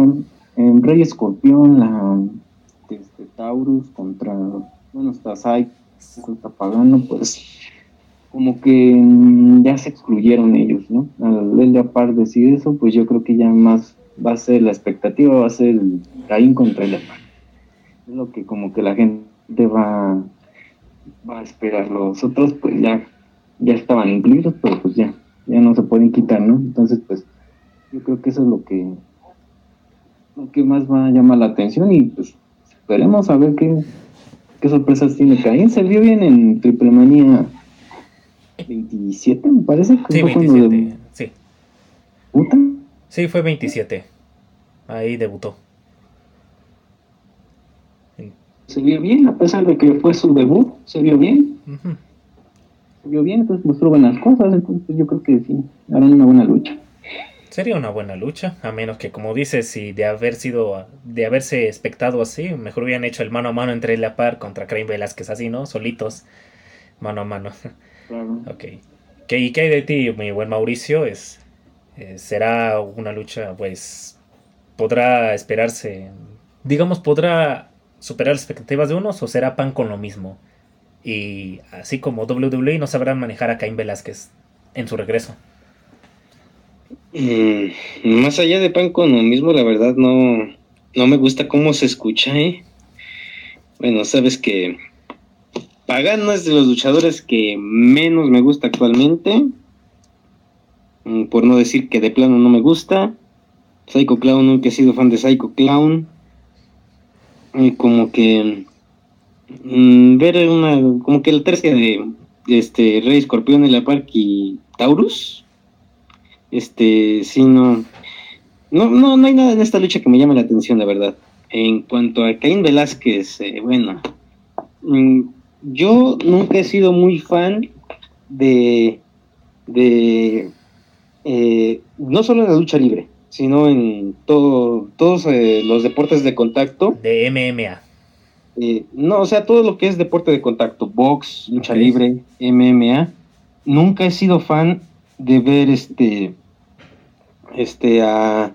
[SPEAKER 5] En Rey Escorpión, la este, Taurus contra, bueno, está Sai contra Pagano, pues como que mm, ya se excluyeron ellos, ¿no? Al él de par decir eso, pues yo creo que ya más va a ser la expectativa, va a ser Caín contra el. Es lo que como que la gente va, va a esperar. Los otros pues ya, ya estaban incluidos, pero pues ya, ya no se pueden quitar, ¿no? Entonces pues yo creo que eso es lo que lo que más va a llamar la atención y pues esperemos a ver qué, qué sorpresas tiene Caín. Se vio bien en Triple Manía 27, me parece.
[SPEAKER 1] Que sí, 27, sí. Sí, fue 27. Ahí debutó.
[SPEAKER 5] Se vio bien, a pesar de que fue su debut, se vio bien. Se vio bien, entonces mostró buenas cosas, entonces pues, yo creo que sí, harán una buena lucha.
[SPEAKER 1] Sería una buena lucha, a menos que, como dices, si de haber sido, de haberse expectado así, mejor hubieran hecho el mano a mano entre La Par contra Crane Velázquez, así, ¿no? Solitos, mano a mano. Ok. ¿Qué, ¿Y qué hay de ti, mi buen Mauricio? Es, eh, ¿Será una lucha, pues, podrá esperarse, digamos, podrá superar las expectativas de unos o será pan con lo mismo? Y así como WWE no sabrán manejar a Caín Velázquez en su regreso.
[SPEAKER 2] Mm, más allá de pan con lo mismo, la verdad no, no me gusta cómo se escucha, ¿eh? Bueno, sabes que Pagano es de los luchadores que menos me gusta actualmente. Mm, por no decir que de plano no me gusta. Psycho Clown, nunca he sido fan de Psycho Clown. Y como que mm, ver una, como que la tercia de este Rey Escorpión, en la Park y Taurus. Este, sí, no, no, no, no hay nada en esta lucha que me llame la atención, la verdad. En cuanto a Caín Velázquez, eh, bueno, mm, yo nunca he sido muy fan de, de eh, no solo en la lucha libre, sino en todo, todos eh, los deportes de contacto.
[SPEAKER 1] De MMA.
[SPEAKER 2] no, o sea, todo lo que es deporte de contacto, box, lucha libre, MMA. Nunca he sido fan de ver este, este, a,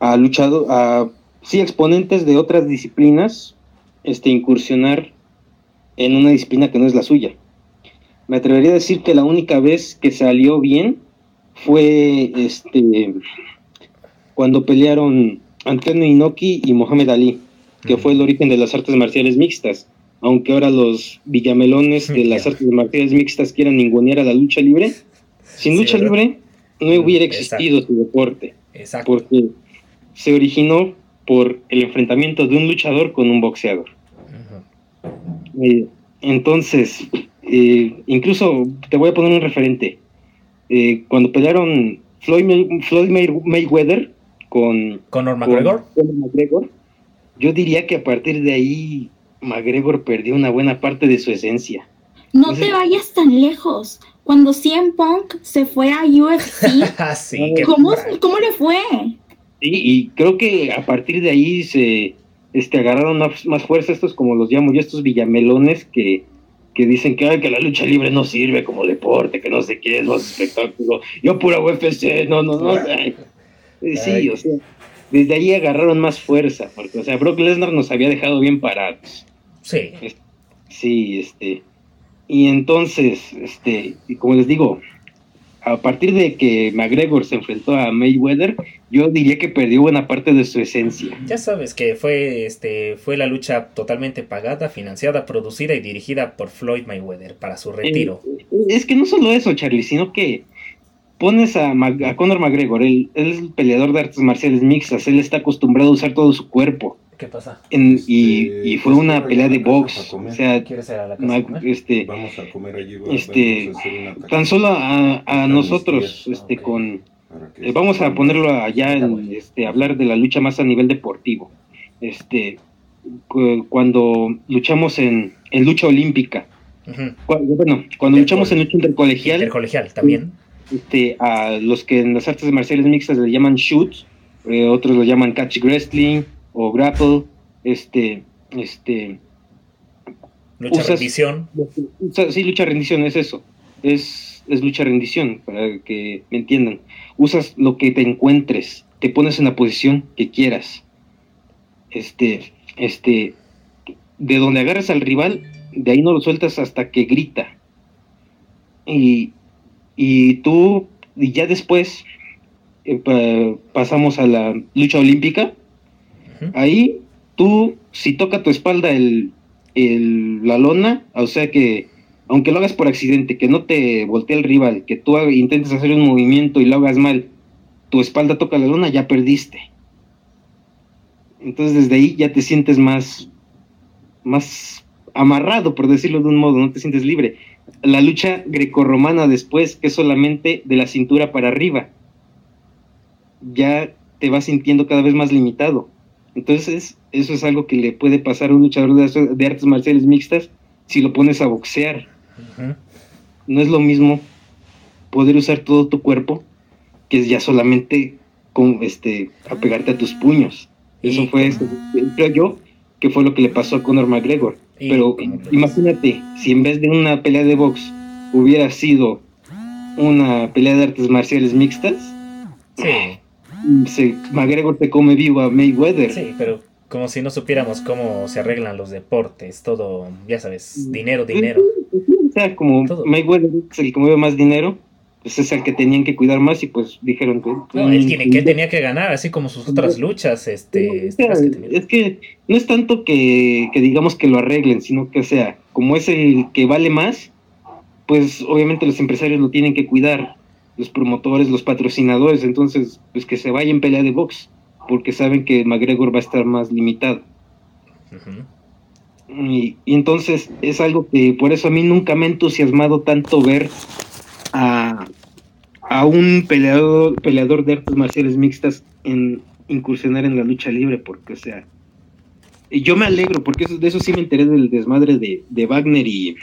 [SPEAKER 2] a luchado, a sí, exponentes de otras disciplinas, este, incursionar en una disciplina que no es la suya. Me atrevería a decir que la única vez que salió bien fue este cuando pelearon Antonio Inoki y Mohamed Ali, que fue el origen de las artes marciales mixtas. Aunque ahora los villamelones de las artes marciales mixtas quieran ningunear a la lucha libre, sin lucha libre no hubiera existido su deporte. Exacto. Porque se originó por el enfrentamiento de un luchador con un boxeador. Eh, entonces, eh, incluso te voy a poner un referente. Eh, cuando pelearon Floyd, Mayweather con
[SPEAKER 1] Conor McGregor.
[SPEAKER 2] McGregor, yo diría que a partir de ahí McGregor perdió una buena parte de su esencia.
[SPEAKER 4] No te vayas tan lejos. Cuando CM Punk se fue a UFC, ah, ¿cómo, ¿cómo le fue?
[SPEAKER 2] Sí, y creo que a partir de ahí se este, agarraron más, fuerza estos, como los llamo yo, estos villamelones que, que dicen que, que la lucha libre no sirve como deporte, que no sé qué, es más espectáculo. Yo pura UFC, no, no, no. Sí, o sea, desde ahí agarraron más fuerza, porque, o sea, Brock Lesnar nos había dejado bien parados.
[SPEAKER 1] Sí.
[SPEAKER 2] Sí, este. Y entonces, este, y como les digo, a partir de que McGregor se enfrentó a Mayweather, yo diría que perdió buena parte de su esencia.
[SPEAKER 1] Ya sabes que fue, este, fue la lucha totalmente pagada, financiada, producida y dirigida por Floyd Mayweather para su retiro.
[SPEAKER 2] Eh, es que no solo eso, Charlie, sino que pones a, a Conor McGregor, él, él, es el peleador de artes marciales mixtas, él está acostumbrado a usar todo su cuerpo.
[SPEAKER 1] ¿Qué pasa?
[SPEAKER 2] En, y, este, y, fue una pelea de box. O sea,
[SPEAKER 1] ¿Quieres ir a la casa
[SPEAKER 2] este,
[SPEAKER 6] vamos a comer allí.
[SPEAKER 2] Este, tan solo a, a nosotros, este, con. Eh, vamos a ponerlo allá, en, este, hablar de la lucha más a nivel deportivo. Este, cuando luchamos en, en lucha olímpica. bueno, cuando luchamos en lucha intercolegial.
[SPEAKER 1] Intercolegial también.
[SPEAKER 2] Este, a los que en las artes marciales mixtas le llaman shoots, eh, otros lo llaman catch wrestling, o grapple, este, este...
[SPEAKER 1] Lucha rendición.
[SPEAKER 2] sí, lucha rendición es eso. Es, es lucha rendición, para que me entiendan. Usas lo que te encuentres, te pones en la posición que quieras. Este, este, de donde agarras al rival, de ahí no lo sueltas hasta que grita. Y, y tú, y ya después eh, pasamos a la lucha olímpica, Ahí tú, si toca tu espalda el, la lona, o sea que, aunque lo hagas por accidente, que no te voltee el rival, que tú intentes hacer un movimiento y lo hagas mal, tu espalda toca la lona, ya perdiste. Entonces desde ahí ya te sientes más, más amarrado, por decirlo de un modo, no te sientes libre. La lucha grecorromana después, que es solamente de la cintura para arriba, ya te vas sintiendo cada vez más limitado. Entonces, eso es algo que le puede pasar a un luchador de, artes marciales mixtas si lo pones a boxear. No es lo mismo poder usar todo tu cuerpo que es ya solamente con este apegarte a tus puños. Eso fue, creo yo, que fue lo que le pasó a Conor McGregor. Pero imagínate, si en vez de una pelea de box hubiera sido una pelea de artes marciales mixtas,
[SPEAKER 1] sí
[SPEAKER 2] se, McGregor te come vivo a Mayweather.
[SPEAKER 1] Sí, pero como si no supiéramos cómo se arreglan los deportes, todo, ya sabes, dinero, dinero.
[SPEAKER 2] O sea, como Mayweather es el que mueve más dinero, pues es el que tenían que cuidar más y pues dijeron que...
[SPEAKER 1] No, él tiene que tenía que ganar, así como sus otras luchas, este...
[SPEAKER 2] es que no es tanto que, que digamos que lo arreglen, sino que, sea, como es el que vale más, pues obviamente los empresarios lo tienen que cuidar, los promotores, los patrocinadores, entonces pues que se vaya en pelea de box, porque saben que McGregor va a estar más limitado. y, entonces es algo que por eso a mí nunca me ha entusiasmado tanto ver a, a un peleador, peleador de artes marciales mixtas en incursionar en la lucha libre, porque o sea, yo me alegro, porque de eso sí me enteré del desmadre de, de Wagner y,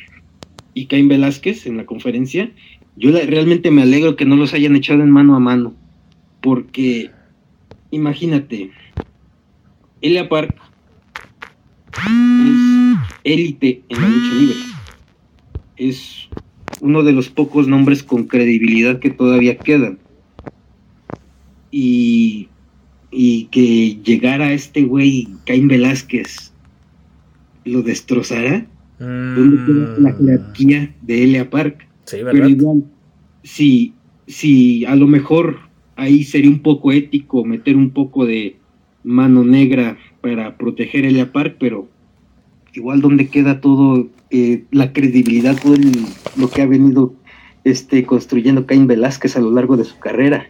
[SPEAKER 2] y Cain Velázquez en la conferencia. Yo realmente me alegro que no los hayan echado en mano a mano, porque imagínate, Elia Park es élite en la lucha libre. Es uno de los pocos nombres con credibilidad que todavía quedan. Y y que llegara este güey, Caín Velázquez, lo destrozara, mm. la jerarquía de Elia Park?
[SPEAKER 1] Sí, Pero igual,
[SPEAKER 2] si, si a lo mejor ahí sería un poco ético meter un poco de mano negra para proteger a Elia Park, pero igual donde queda todo eh, la credibilidad, todo lo que ha venido este, construyendo Caín Velázquez a lo largo de su carrera.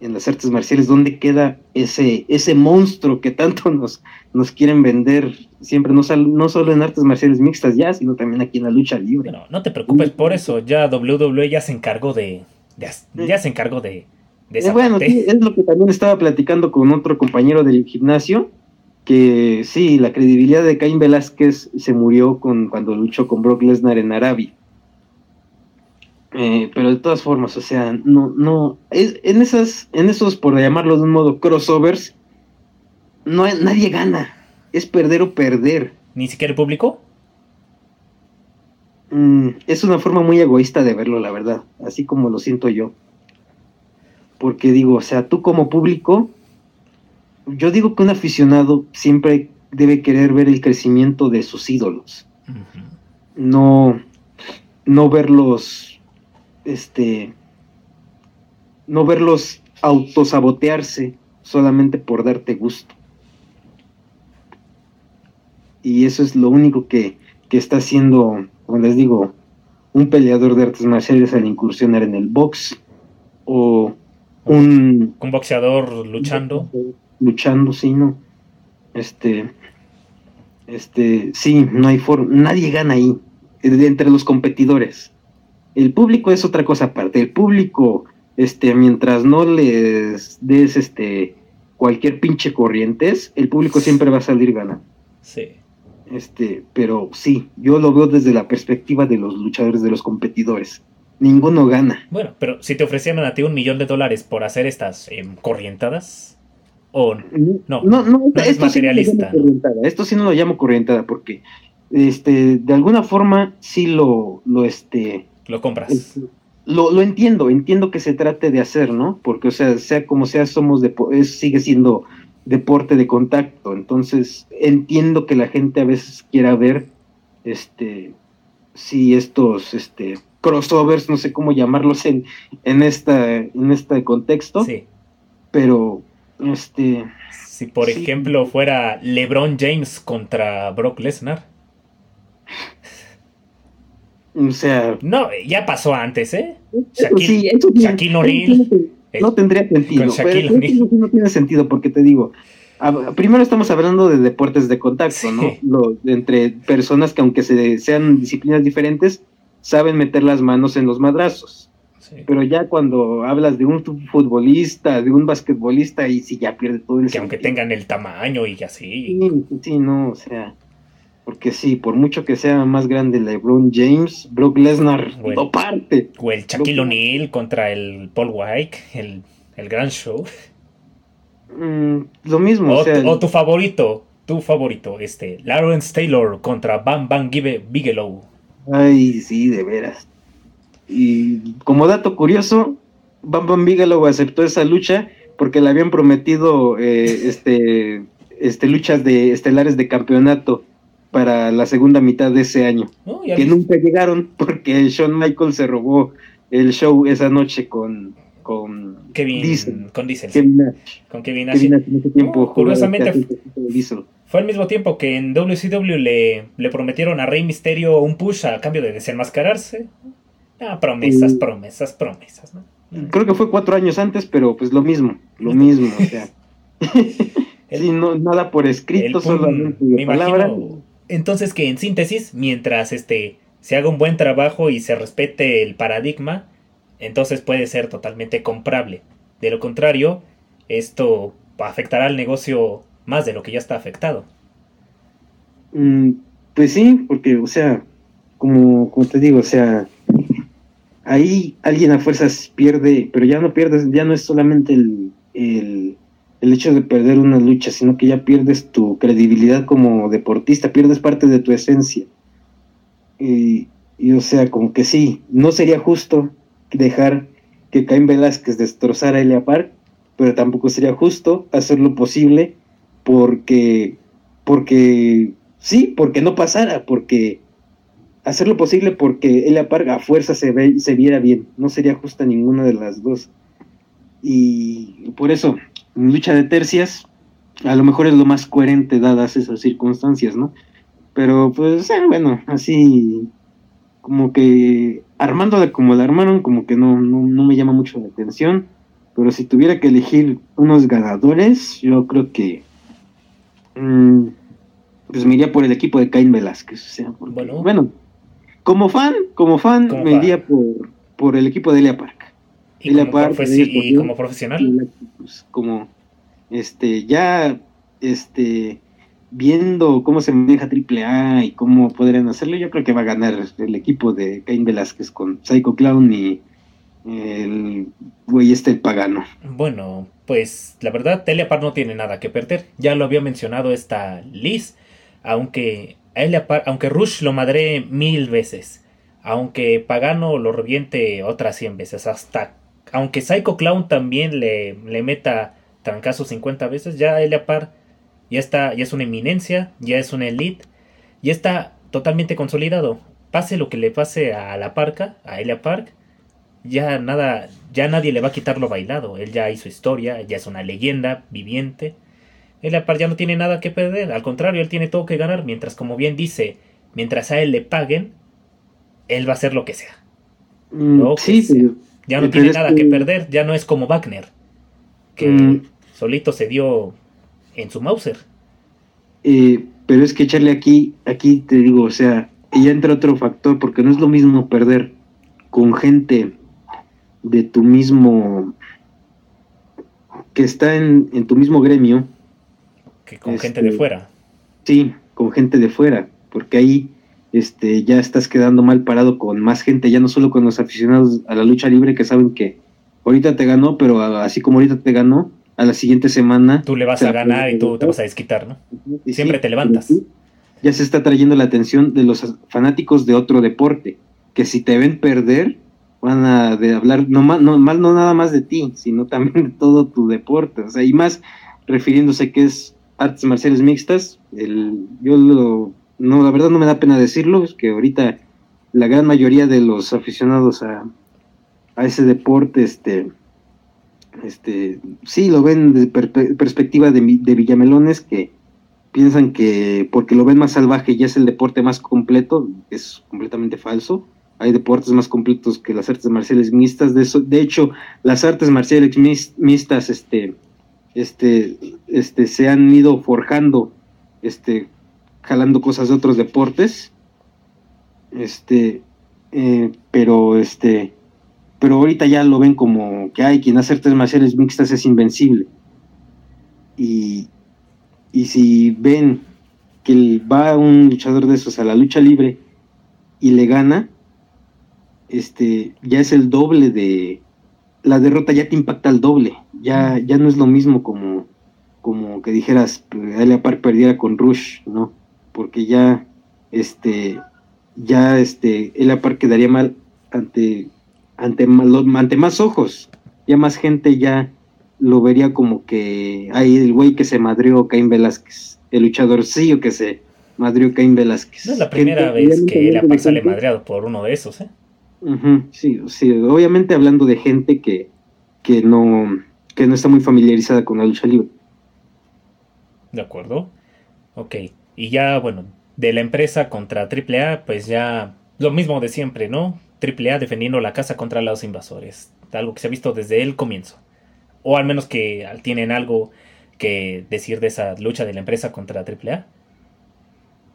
[SPEAKER 2] En las artes marciales, ¿dónde queda ese, ese monstruo que tanto nos, nos quieren vender siempre, no, no solo en artes marciales mixtas ya, sino también aquí en la lucha libre?
[SPEAKER 1] No, no te preocupes por eso, ya WWE ya se encargó de, ya se encargó de, de esa
[SPEAKER 2] eh, Bueno, es lo que también estaba platicando con otro compañero del gimnasio, que sí, la credibilidad de Cain Velázquez se murió con, cuando luchó con Brock Lesnar en Arabia. Eh, pero de todas formas, o sea, no, no, en esas, en esos, por llamarlo de un modo, crossovers, no nadie gana, es perder o perder.
[SPEAKER 1] ¿Ni siquiera el público?
[SPEAKER 2] Mm, es una forma muy egoísta de verlo, la verdad, así como lo siento yo. Porque digo, o sea, tú como público, yo digo que un aficionado siempre debe querer ver el crecimiento de sus ídolos. No, no verlos este, no verlos autosabotearse solamente por darte gusto. Y eso es lo único que, que está haciendo, como les digo, un peleador de artes marciales al incursionar en el box o un...
[SPEAKER 1] Un boxeador luchando.
[SPEAKER 2] Luchando, sí, no. Este, este, sí, no hay forma, nadie gana ahí, entre los competidores. El público es otra cosa aparte. El público, este, mientras no les des este cualquier pinche corrientes, el público siempre va a salir ganando.
[SPEAKER 1] Sí.
[SPEAKER 2] Este, pero sí, yo lo veo desde la perspectiva de los luchadores, de los competidores. Ninguno gana.
[SPEAKER 1] Bueno, pero si te ofrecieran a ti un millón de dólares por hacer estas em, corrientadas, o no,
[SPEAKER 2] no, no, esto materialista. Sí esto sí no lo llamo corrientada porque este, de alguna forma sí lo, lo este,
[SPEAKER 1] lo compras.
[SPEAKER 2] Lo, lo, entiendo, entiendo que se trate de hacer, ¿no? Porque, o sea, sea como sea, somos de, sigue siendo deporte de contacto. Entonces, entiendo que la gente a veces quiera ver, este, si estos, este, crossovers, no sé cómo llamarlos en, en esta, en este contexto.
[SPEAKER 1] Sí.
[SPEAKER 2] Pero, este.
[SPEAKER 1] Si por ejemplo fuera LeBron James contra Brock Lesnar.
[SPEAKER 2] O sea.
[SPEAKER 1] No, ya pasó antes, ¿eh?
[SPEAKER 2] Shaquille, O'Neal. No tendría sentido. Pero no tiene sentido porque te digo. primero estamos hablando de deportes de contacto, ¿no? Lo, entre personas que aunque se, sean disciplinas diferentes, saben meter las manos en los madrazos. Pero ya cuando hablas de un futbolista, de un basquetbolista, y si ya pierde todo el
[SPEAKER 1] Que aunque tengan el tamaño y así.
[SPEAKER 2] Sí, sí, no, o sea. Porque sí, por mucho que sea más grande LeBron James, Brock Lesnar no parte.
[SPEAKER 1] O el Shaquille O'Neal contra el Paul White, el, gran show.
[SPEAKER 2] Mm, lo mismo.
[SPEAKER 1] O, tu favorito, tu favorito, este, Lawrence Taylor contra Bam Bam Bigelow.
[SPEAKER 2] Ay, sí, de veras. Y como dato curioso, Bam Bam Bigelow aceptó esa lucha porque le habían prometido eh, este, este luchas de estelares de campeonato para la segunda mitad de ese año, que nunca llegaron porque Shawn Michaels se robó el show esa noche con, con
[SPEAKER 1] Kevin con Diesel.
[SPEAKER 2] Kevin Nash.
[SPEAKER 1] Con Kevin Nash. Kevin Nash en ese tiempo curiosamente fue al mismo tiempo que en WCW le, le prometieron a Rey Misterio un push a cambio de desenmascararse. Ah, promesas, promesas, promesas, ¿no?
[SPEAKER 2] Creo que fue cuatro años antes, pero pues lo mismo, lo mismo, o sea. sí, no, nada por escrito, solamente de palabra.
[SPEAKER 1] Entonces que en síntesis, mientras este se haga un buen trabajo y se respete el paradigma, entonces puede ser totalmente comprable. De lo contrario, esto afectará al negocio más de lo que ya está afectado.
[SPEAKER 2] Mm, pues sí, porque, o sea, como, como te digo, o sea, ahí alguien a fuerzas pierde, pero ya no pierdes, ya no es solamente el, el, el, hecho de perder una lucha, sino que ya pierdes tu credibilidad como deportista, pierdes parte de tu esencia. Y, y o sea, como que sí, no sería justo dejar que Caín Velázquez destrozara a Elia Park, pero tampoco sería justo hacer lo posible porque, porque, sí, porque no pasara, porque hacer lo posible porque Elia Park a fuerza se, ve, se viera bien, no sería justa ninguna de las dos. Y por eso, lucha de tercias, a lo mejor es lo más coherente dadas esas circunstancias, ¿no? Pero pues, eh, bueno, así como que armándola como la armaron, como que no, no, me llama mucho la atención. Pero si tuviera que elegir unos ganadores, yo creo que mm, pues me iría por el equipo de Cain Velázquez. O sea, bueno. bueno, como fan, como fan, me iría por, por el equipo de Elia Park.
[SPEAKER 1] ¿Y, como, Park, y como profesional?
[SPEAKER 2] Pues, como este, ya este viendo cómo se maneja AAA y cómo podrían hacerlo, yo creo que va a ganar el equipo de Cain Velázquez con Psycho Clown y el güey este el pagano.
[SPEAKER 1] Bueno, pues la verdad Teleapar no tiene nada que perder. Ya lo había mencionado esta Liz, aunque aunque Rush lo madre mil veces, aunque Pagano lo reviente otras cien veces, hasta aunque Psycho Clown también le, le meta trancazo 50 veces, ya Eleapar ya está, ya es una eminencia, ya es una elite, ya está totalmente consolidado. Pase lo que le pase a la parca, a Elia Park, ya nada, ya nadie le va a quitar lo bailado. Él ya hizo historia, ya es una leyenda viviente. Elia Park ya no tiene nada que perder, al contrario, él tiene todo que ganar, mientras como bien dice, mientras a él le paguen, él va a hacer lo que sea.
[SPEAKER 2] Mm, sí,
[SPEAKER 1] ya no tiene nada que... perder, ya no es como Wagner, que mm. solito se dio en su Mauser.
[SPEAKER 2] Eh, pero es que echarle aquí, aquí te digo, o sea, ya entra otro factor, porque no es lo mismo perder con gente de tu mismo, que está en, tu mismo gremio.
[SPEAKER 1] Que con gente de este, fuera.
[SPEAKER 2] Sí, con gente de fuera, porque ahí este, ya estás quedando mal parado con más gente, ya no solo con los aficionados a la lucha libre que saben que ahorita te ganó, pero así como ahorita te ganó, a la siguiente semana.
[SPEAKER 1] Tú le vas a ganar y tú te vas a desquitar, ¿no? Y Siempre te levantas.
[SPEAKER 2] Ya se está trayendo la atención de los fanáticos de otro deporte, que si te ven perder, van a de hablar no, no, mal no nada más de ti, sino también de todo tu deporte. O sea, y más refiriéndose que es artes marciales mixtas, el, yo lo, no, la verdad no me da pena decirlo, es que ahorita la gran mayoría de los aficionados a, a ese deporte, este, este, sí lo ven desde perspectiva de, de, Villamelones, que piensan que porque lo ven más salvaje ya es el deporte más completo, es completamente falso. Hay deportes más completos que las artes marciales mixtas. De, eso, de hecho, las artes marciales mixtas este, este, este, se han ido forjando, este, jalando cosas de otros deportes. Este, eh, pero este, pero ahorita ya lo ven como que hay quien hace artes marciales mixtas es invencible. Y, si ven que va un luchador de esos a la lucha libre y le gana, este, ya es el doble de la derrota ya te impacta el doble, ya, ya no es lo mismo como, como que dijeras Elia Park perdiera con Rush, ¿no? Porque ya este ya este Elia Park quedaría mal ante ante, ante más ojos. Ya más gente ya lo vería como que hay el güey que se madrió Caín Velázquez, el luchadorcillo que se madrió Caín Velázquez.
[SPEAKER 1] No es la primera vez que la sale madreado por uno de esos, ¿eh?
[SPEAKER 2] sí, sí, obviamente hablando de gente que, que no, que no está muy familiarizada con la lucha libre.
[SPEAKER 1] De acuerdo. Ok. Y ya, bueno, de la empresa contra AAA, pues ya lo mismo de siempre, ¿no? AAA defendiendo la casa contra los invasores. Algo que se ha visto desde el comienzo. O al menos que tienen algo que decir de esa lucha de la empresa contra AAA.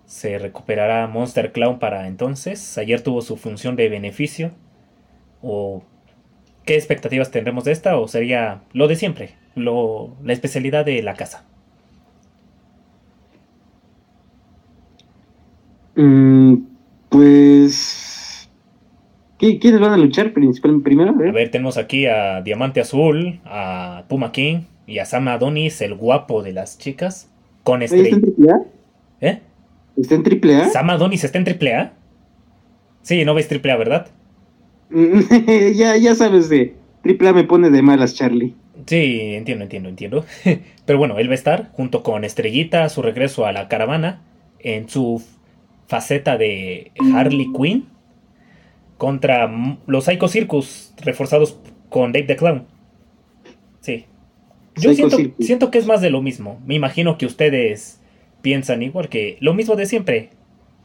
[SPEAKER 1] Se recuperará Monster Clown para entonces. Ayer tuvo su función de beneficio. ¿O qué expectativas tendremos de esta? ¿O sería lo de siempre? Lo, la especialidad de la casa.
[SPEAKER 2] Mm, pues. ¿Quiénes van a luchar primero?
[SPEAKER 1] A ver. tenemos aquí a Diamante Azul, a Puma King y a Sam Adonis, el guapo de las chicas, con estrella. ¿Eh?
[SPEAKER 2] ¿Está en triple A?
[SPEAKER 1] ¿Sam Adonis está en triple A? Sí, no ves triple A, ¿verdad?
[SPEAKER 2] ya, ya sabes de. Triple A me pone de malas, Charlie.
[SPEAKER 1] Sí, entiendo, entiendo, entiendo. Pero bueno, él va a estar junto con Estrellita, su regreso a la caravana, en su faceta de Harley Quinn contra los Psycho Circus reforzados con Dave the Clown. Sí. Yo siento, siento, que es más de lo mismo. Me imagino que ustedes piensan igual que lo mismo de siempre.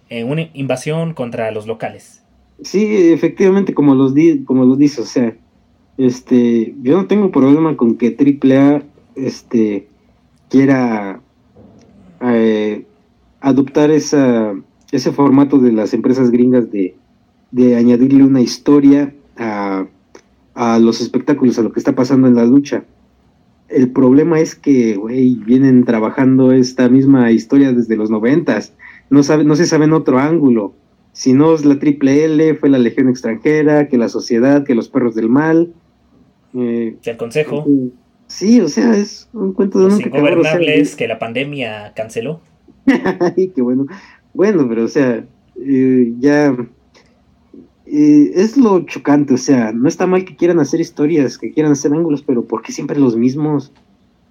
[SPEAKER 1] En una invasión contra los locales.
[SPEAKER 2] Sí, efectivamente, como los, di como los dice, o sea, este, yo no tengo problema con que AAA este, quiera eh, adoptar esa ese formato de las empresas gringas de, añadirle una historia a, los espectáculos, a lo que está pasando en la lucha. El problema es que, güey, vienen trabajando esta misma historia desde los noventas. No, sabe, no se sabe en otro ángulo. Si no es la triple L, fue la Legión extranjera, que la sociedad, que los perros del mal.
[SPEAKER 1] Eh, que el consejo.
[SPEAKER 2] sí, o sea, es un cuento de
[SPEAKER 1] los ingobernables que la pandemia canceló.
[SPEAKER 2] Ay, qué bueno. Bueno, pero o sea, eh, ya eh, es lo chocante, o sea, no está mal que quieran hacer historias, que quieran hacer ángulos, pero ¿por qué siempre los mismos?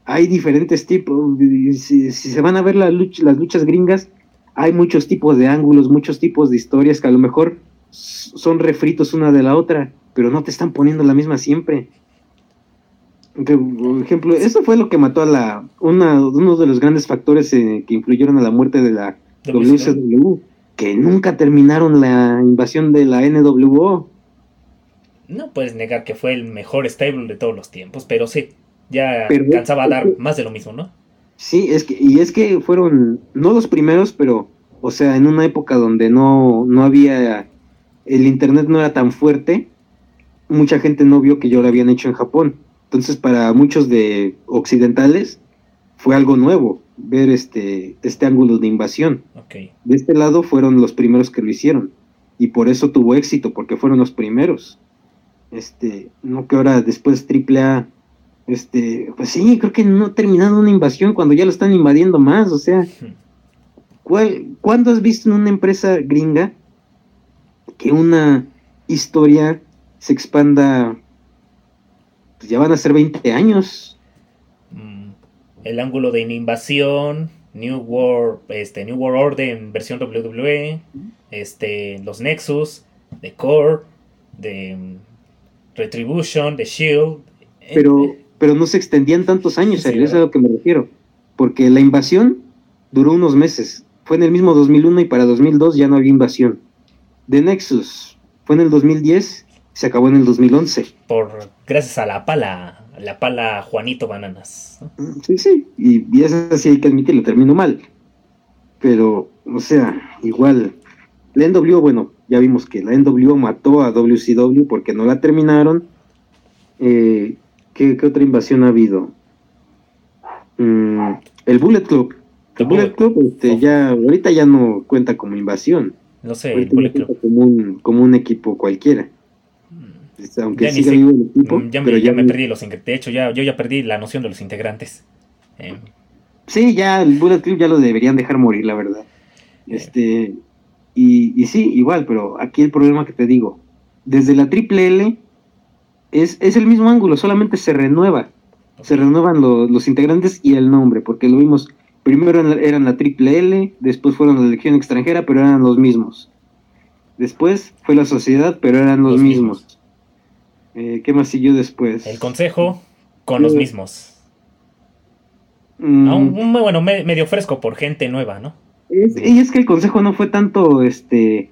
[SPEAKER 2] Hay diferentes tipos, si, se van a ver las luchas gringas, hay muchos tipos de ángulos, muchos tipos de historias que a lo mejor son refritos una de la otra, pero no te están poniendo la misma siempre. Por ejemplo, eso fue lo que mató a la, una, uno de los grandes factores eh, que influyeron a la muerte de la WCW, que nunca terminaron la invasión de la NWO.
[SPEAKER 1] No puedes negar que fue el mejor stable de todos los tiempos, pero sí, ya alcanzaba a dar más de lo mismo, ¿no?
[SPEAKER 2] Sí, es que, y es que fueron, no los primeros, pero, o sea, en una época donde no, no había, el internet no era tan fuerte, mucha gente no vio que yo lo habían hecho en Japón. Entonces, para muchos de occidentales, fue algo nuevo ver este, este ángulo de invasión. De este lado fueron los primeros que lo hicieron y por eso tuvo éxito, porque fueron los primeros. Este, no que ahora después AAA, este, pues sí, creo que no ha terminado una invasión cuando ya lo están invadiendo más, o sea, ¿cuál, ¿cuándo has visto en una empresa gringa que una historia se expanda? Pues ya van a ser 20 años
[SPEAKER 1] el ángulo de invasión, New World, este, New World Order en versión WWE, este, los Nexus, The Core, de mm, Retribution, The Shield.
[SPEAKER 2] Pero, pero no se extendían tantos años, eso es a lo que me refiero. Porque la invasión duró unos meses. Fue en el mismo 2001 y para 2002 ya no había invasión. The Nexus fue en el 2010, se acabó en el 2011.
[SPEAKER 1] Por gracias a la pala la pala Juanito Bananas.
[SPEAKER 2] Sí, sí, y, y es así, hay que admitirlo, terminó mal. Pero, o sea, igual, la NW, bueno, ya vimos que la NW mató a WCW porque no la terminaron. Eh, ¿qué, otra invasión ha habido? Mm, el Bullet Club. El Bullet Club este, oh. ya, ahorita ya no cuenta como invasión.
[SPEAKER 1] No sé, el Bullet Club.
[SPEAKER 2] Como un, como un equipo cualquiera.
[SPEAKER 1] Aunque ya siga vivo el equipo. Mm, ya me, ya me perdí los De hecho, ya, yo ya perdí la noción de los integrantes. Eh.
[SPEAKER 2] Sí, ya el Bullet Club ya lo deberían dejar morir, la verdad. Eh. Este, y, y, sí, igual, pero aquí el problema que te digo, desde la triple L es, es el mismo ángulo, solamente se renueva. Se renuevan los integrantes y el nombre, porque lo vimos, primero eran la triple L, después fueron la Legión extranjera, pero eran los mismos. Después fue la sociedad, pero eran los, mismos. Eh, ¿Qué más siguió después?
[SPEAKER 1] El consejo con los mismos. Mm. bueno, medio fresco por gente nueva, ¿no?
[SPEAKER 2] y es que el consejo no fue tanto este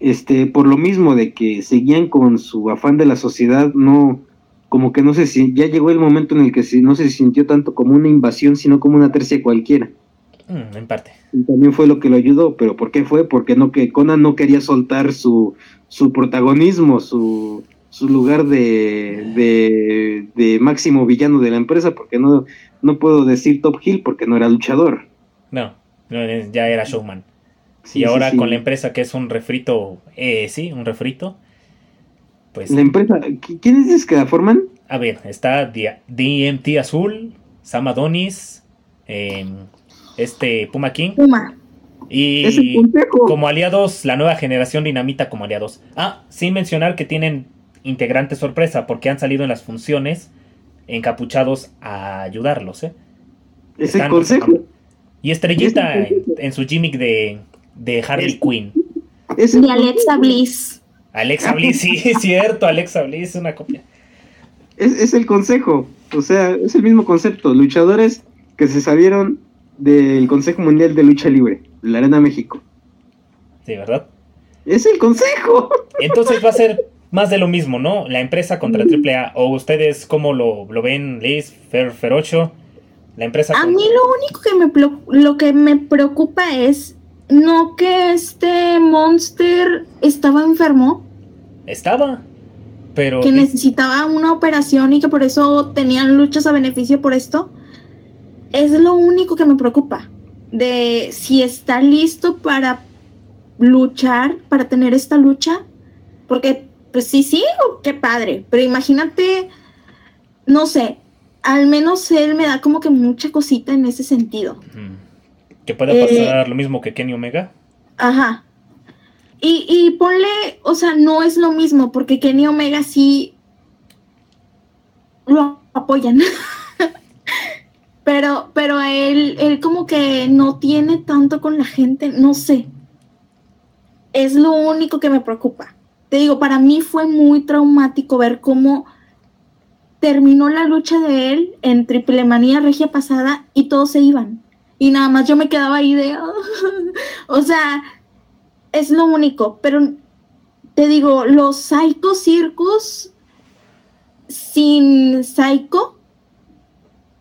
[SPEAKER 2] este por lo mismo de que seguían con su afán de la sociedad, no como que no sé si ya llegó el momento en el que no se sintió tanto como una invasión, sino como una tercia cualquiera.
[SPEAKER 1] Mm, en parte.
[SPEAKER 2] Y también fue lo que lo ayudó, pero ¿por qué fue? Porque no que Conan no quería soltar su, su protagonismo, su, su lugar de, de, máximo villano de la empresa, porque no, no puedo decir Top Hill porque no era luchador.
[SPEAKER 1] No, ya era showman. y ahora con la empresa que es un refrito, eh, sí, un refrito.
[SPEAKER 2] Pues, la empresa, ¿quiénes dices que la forman?
[SPEAKER 1] A ver, está DMT Azul, Sam Adonis, eh, este Puma King.
[SPEAKER 4] Puma.
[SPEAKER 1] Y como aliados, la nueva generación Dinamita como aliados. Ah, sin mencionar que tienen integrantes sorpresa, porque han salido en las funciones encapuchados a ayudarlos, ¿eh?
[SPEAKER 2] Es el consejo.
[SPEAKER 1] Y Estrellita en, su gimmick de, de Harley Quinn.
[SPEAKER 4] Y Alexa Bliss.
[SPEAKER 1] Alexa Bliss, sí, es cierto, Alexa Bliss es una copia.
[SPEAKER 2] Es, es el consejo, o sea, es el mismo concepto. Luchadores que se salieron del Consejo Mundial de Lucha Libre, la Arena México.
[SPEAKER 1] Sí, ¿verdad?
[SPEAKER 2] Es el consejo.
[SPEAKER 1] Entonces va a ser más de lo mismo, ¿no? La empresa contra AAA. ¿O ustedes cómo lo, ven, Liz, Fer, Ferocho? La empresa.
[SPEAKER 4] A mí lo único que me, lo que me preocupa es no que este monster estaba enfermo.
[SPEAKER 1] Estaba. Pero.
[SPEAKER 4] Que necesitaba una operación y que por eso tenían luchas a beneficio por esto es lo único que me preocupa. De si está listo para luchar, para tener esta lucha. Porque, pues sí, sí, qué padre. Pero imagínate, no sé, al menos él me da como que mucha cosita en ese sentido.
[SPEAKER 1] Que pueda pasar eh, lo mismo que Kenny Omega.
[SPEAKER 4] Ajá. Y, y ponle, o sea, no es lo mismo, porque Kenny Omega sí lo apoyan. Pero, pero él, él como que no tiene tanto con la gente, no sé. Es lo único que me preocupa. Te digo, para mí fue muy traumático ver cómo terminó la lucha de él en Triple Manía Regia pasada y todos se iban. Y nada más yo me quedaba ahí de... o sea, es lo único. Pero te digo, los Psycho Circus sin Psycho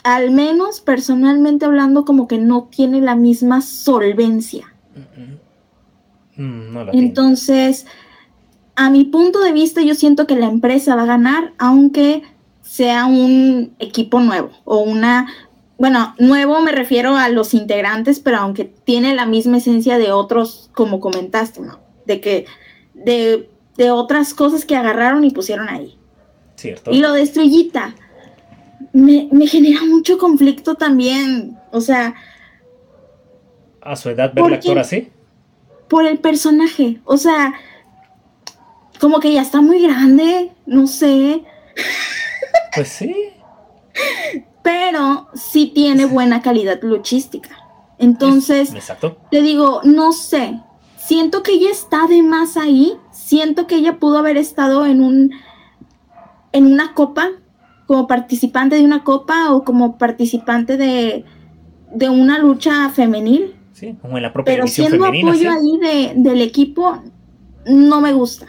[SPEAKER 4] al menos personalmente hablando, como que no tiene la misma solvencia. Mm, Entonces, a mi punto de vista, yo siento que la empresa va a ganar, aunque sea un equipo nuevo o una, bueno, nuevo me refiero a los integrantes, pero aunque tiene la misma esencia de otros, como comentaste, ¿no? De que, de, de otras cosas que agarraron y pusieron ahí.
[SPEAKER 1] Cierto.
[SPEAKER 4] Y lo de Estrellita, me, genera mucho conflicto también. O sea.
[SPEAKER 1] ¿A su edad ver la actor así?
[SPEAKER 4] Por el personaje. O sea, como que ya está muy grande, no sé.
[SPEAKER 1] Pues sí.
[SPEAKER 4] Pero sí tiene buena calidad luchística. Entonces, te digo, no sé. Siento que ella está de más ahí. Siento que ella pudo haber estado en un en una copa como participante de una copa o como participante de, una lucha femenil.
[SPEAKER 1] Sí, como en la propia
[SPEAKER 4] Pero siendo apoyo ahí del equipo, no me gusta.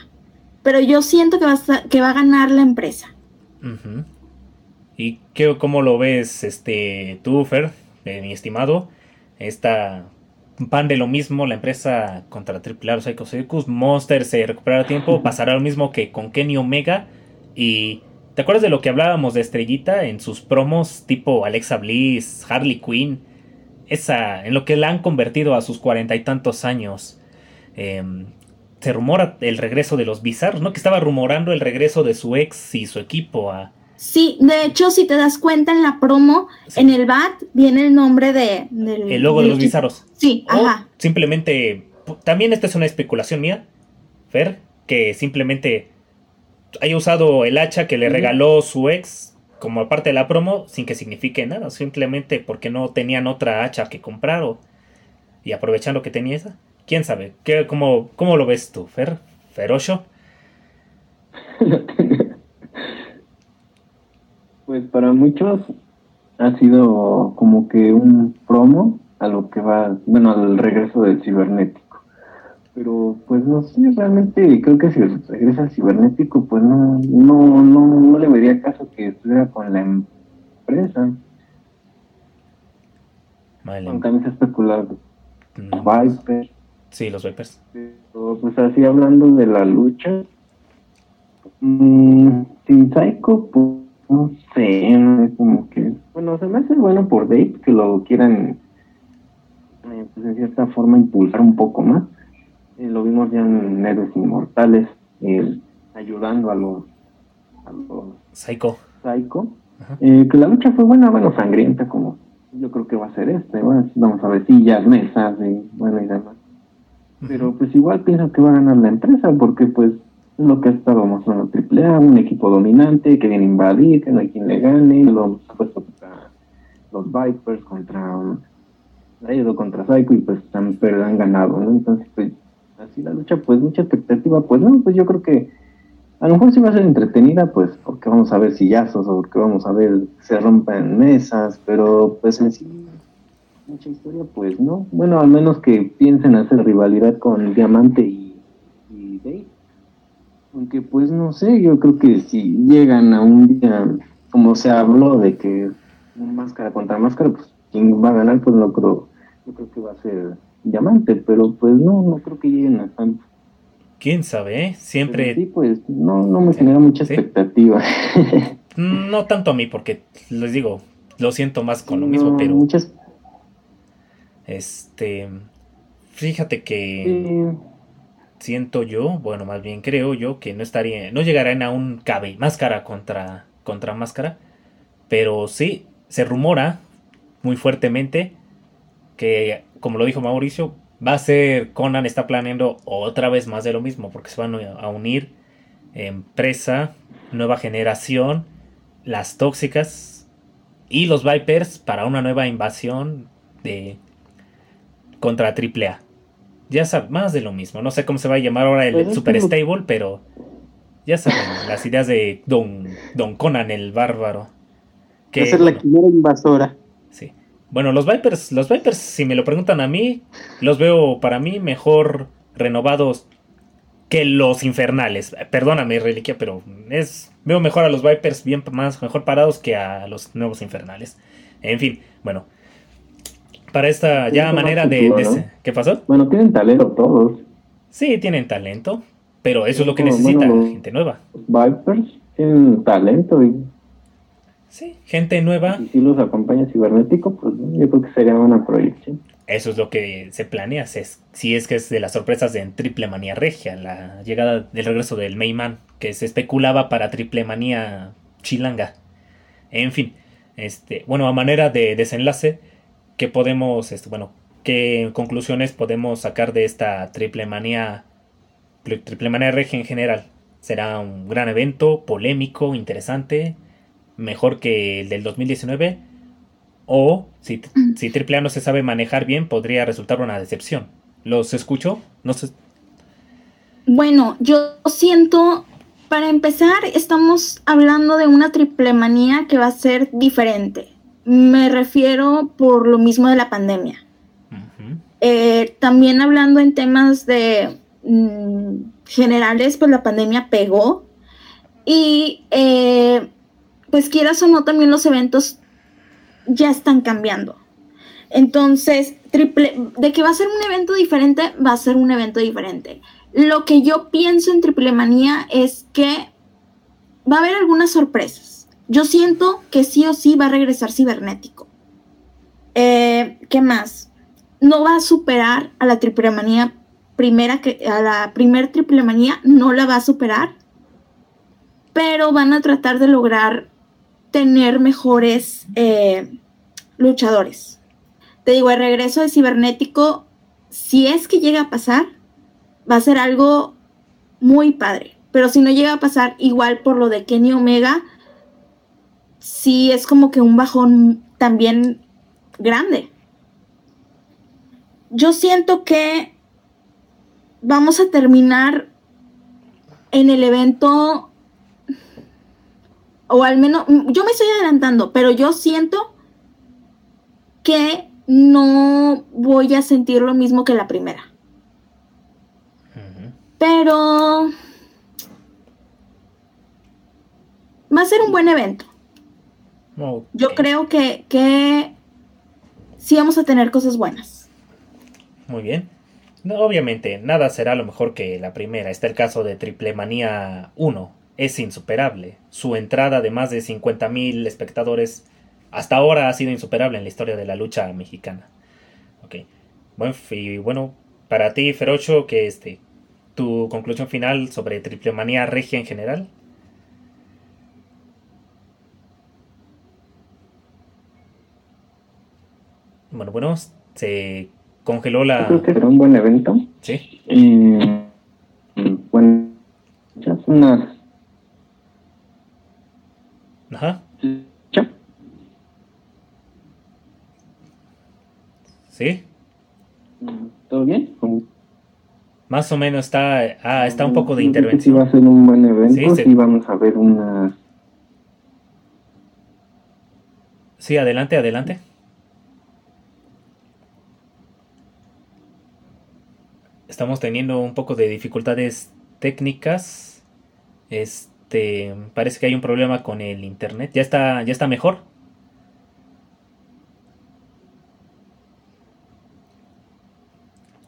[SPEAKER 4] Pero yo siento que va a, que va a ganar la empresa.
[SPEAKER 1] ¿Y qué, cómo lo ves, este, tú, Fer, eh, mi estimado? Esta pan de lo mismo, la empresa contra AAA, Psycho Circus, Monster se recuperará a tiempo, pasará lo mismo que con Kenny Omega y ¿Te acuerdas de lo que hablábamos de Estrellita en sus promos tipo Alexa Bliss, Harley Quinn? Esa, en lo que la han convertido a sus cuarenta y tantos años. Em, se rumora el regreso de los bizarros, ¿no? Que estaba rumorando el regreso de su ex y su equipo a...
[SPEAKER 4] Sí, de hecho, si te das cuenta en la promo, en el BAT viene el nombre de...
[SPEAKER 1] el logo de los bizarros.
[SPEAKER 4] Sí, ajá.
[SPEAKER 1] Simplemente, también esta es una especulación mía, Fer, que simplemente haya usado el hacha que le regaló su ex como parte de la promo sin que signifique nada, simplemente porque no tenían otra hacha que comprar o, y aprovechando que tenía esa. ¿Quién sabe? ¿Qué, cómo, ¿Cómo lo ves tú, Fer? ¿Ferocho?
[SPEAKER 5] Pues para muchos ha sido como que un promo a lo que va, bueno, al regreso del cibernético. Pero pues no sé, realmente creo que si regresa al cibernético, pues no, no, no, no le vería caso que estuviera con la empresa. Vale. También se ha especulado.
[SPEAKER 1] Vipers. Sí, los Vipers.
[SPEAKER 5] Pero pues así hablando de la lucha, mmm, sin Psycho, pues no sé, como que, bueno, se me hace bueno por Dave que lo quieran eh, pues en cierta forma impulsar un poco más. Eh, lo vimos ya en Héroes Inmortales, eh, ayudando a los, a los
[SPEAKER 1] Psycho.
[SPEAKER 5] Psycho. que la lucha fue buena, bueno, sangrienta, como yo creo que va a ser este. Bueno, vamos a ver sillas, mesas, y bueno, y demás. Pero pues igual pienso que va a ganar la empresa, porque pues es lo que estábamos mostrando AAA, un equipo dominante que viene a invadir, que no hay quien le gane, lo hemos puesto contra los Vipers, contra ha ido contra Psycho y pues han, han ganado, ¿no? Entonces, pues, así la lucha, pues mucha expectativa, pues no, pues yo creo que a lo mejor sí va a ser entretenida, pues porque vamos a ver sillazos o porque vamos a ver se rompen mesas, pero pues en sí, mucha historia, pues no. Bueno, al menos que piensen hacer rivalidad con Diamante y, y Dave. Aunque pues no sé, yo creo que si llegan a un día, como se habló de que máscara contra máscara, pues quien va a ganar, pues no creo yo creo que va a ser diamante, pero pues no, no creo que lleguen a tanto.
[SPEAKER 1] ¿Quién sabe? Eh? Siempre...
[SPEAKER 5] sí, pues no, no me genera mucha expectativa.
[SPEAKER 1] no tanto a mí, porque les digo, lo siento más con lo mismo, pero... Muchas... Este... Fíjate que... Siento yo, bueno, más bien creo yo que no estaría, no llegarán a un cabe, máscara contra, contra máscara, pero sí, se rumora muy fuertemente que, como lo dijo Mauricio, va a ser, Conan está planeando otra vez más de lo mismo, porque se van a unir empresa, nueva generación, las tóxicas y los Vipers para una nueva invasión de contra AAA. Ya saben, más de lo mismo. No sé cómo se va a llamar ahora el Super Stable, pero ya saben, las ideas de Don, Don Conan el bárbaro.
[SPEAKER 2] Que, va a ser la primera invasora.
[SPEAKER 1] Bueno, los Vipers, los Vipers, si me lo preguntan a mí, los veo para mí mejor renovados que los infernales. Perdóname, reliquia, pero es veo mejor a los Vipers bien más mejor parados que a los nuevos infernales. En fin, bueno. Para esta ya manera de, ¿Qué pasó?
[SPEAKER 5] Bueno, tienen talento todos.
[SPEAKER 1] Sí, tienen talento, pero eso es lo que necesita gente nueva.
[SPEAKER 5] Vipers tienen talento y
[SPEAKER 1] Sí, gente nueva.
[SPEAKER 5] Y si los acompaña cibernético, pues yo creo que sería una proyección.
[SPEAKER 1] Eso es lo que se planea, si es que es de las sorpresas de Triple Manía Regia, la llegada del regreso del Mayman, que se especulaba para Triple Manía Chilanga. En fin, este, bueno, a manera de desenlace, ¿qué podemos, este, bueno, qué conclusiones podemos sacar de esta Triple Manía, Triple Manía Regia en general? ¿Será un gran evento, polémico, interesante? mejor que el del 2019 o si, si AAA no se sabe manejar bien podría resultar una decepción. ¿Los escucho? No sé.
[SPEAKER 4] Bueno, yo siento, para empezar, estamos hablando de una triple manía que va a ser diferente. Me refiero por lo mismo de la pandemia. Eh, también hablando en temas de mm, generales, pues la pandemia pegó. Y eh, pues quieras o no, también los eventos ya están cambiando. Entonces, triple, de que va a ser un evento diferente, va a ser un evento diferente. Lo que yo pienso en Triple Manía es que va a haber algunas sorpresas. Yo siento que sí o sí va a regresar cibernético. Eh, ¿Qué más? No va a superar a la Triple Manía primera a la primer Triple Manía, no la va a superar. Pero van a tratar de lograr tener mejores eh, luchadores. Te digo, el regreso de Cibernético, si es que llega a pasar, va a ser algo muy padre. Pero si no llega a pasar, igual por lo de Kenny Omega, sí es como que un bajón también grande. Yo siento que vamos a terminar en el evento o al menos, yo me estoy adelantando, pero yo siento que no voy a sentir lo mismo que la primera. Pero va a ser un buen evento. Yo creo que, que sí vamos a tener cosas buenas.
[SPEAKER 1] Muy bien. obviamente, nada será lo mejor que la primera. Está el caso de Triple Manía 1. Es insuperable. Su entrada de más de 50.000 espectadores hasta ahora ha sido insuperable en la historia de la lucha mexicana. Ok. Bueno, y bueno, para ti, Ferocho, que este, tu conclusión final sobre Triple Manía Regia en general. Bueno, bueno, se congeló la.
[SPEAKER 5] creo que será un buen evento.
[SPEAKER 1] Sí.
[SPEAKER 5] bueno, ya es una.
[SPEAKER 1] Ajá. ¿Sí?
[SPEAKER 5] ¿Todo bien?
[SPEAKER 1] Más o menos está, ah, está un poco de intervención.
[SPEAKER 5] Sí, va a ser un buen evento, sí, vamos a ver una...
[SPEAKER 1] Sí, adelante, adelante. Estamos teniendo un poco de dificultades técnicas. Este, parece que hay un problema con el internet. ¿Ya está, ya está mejor?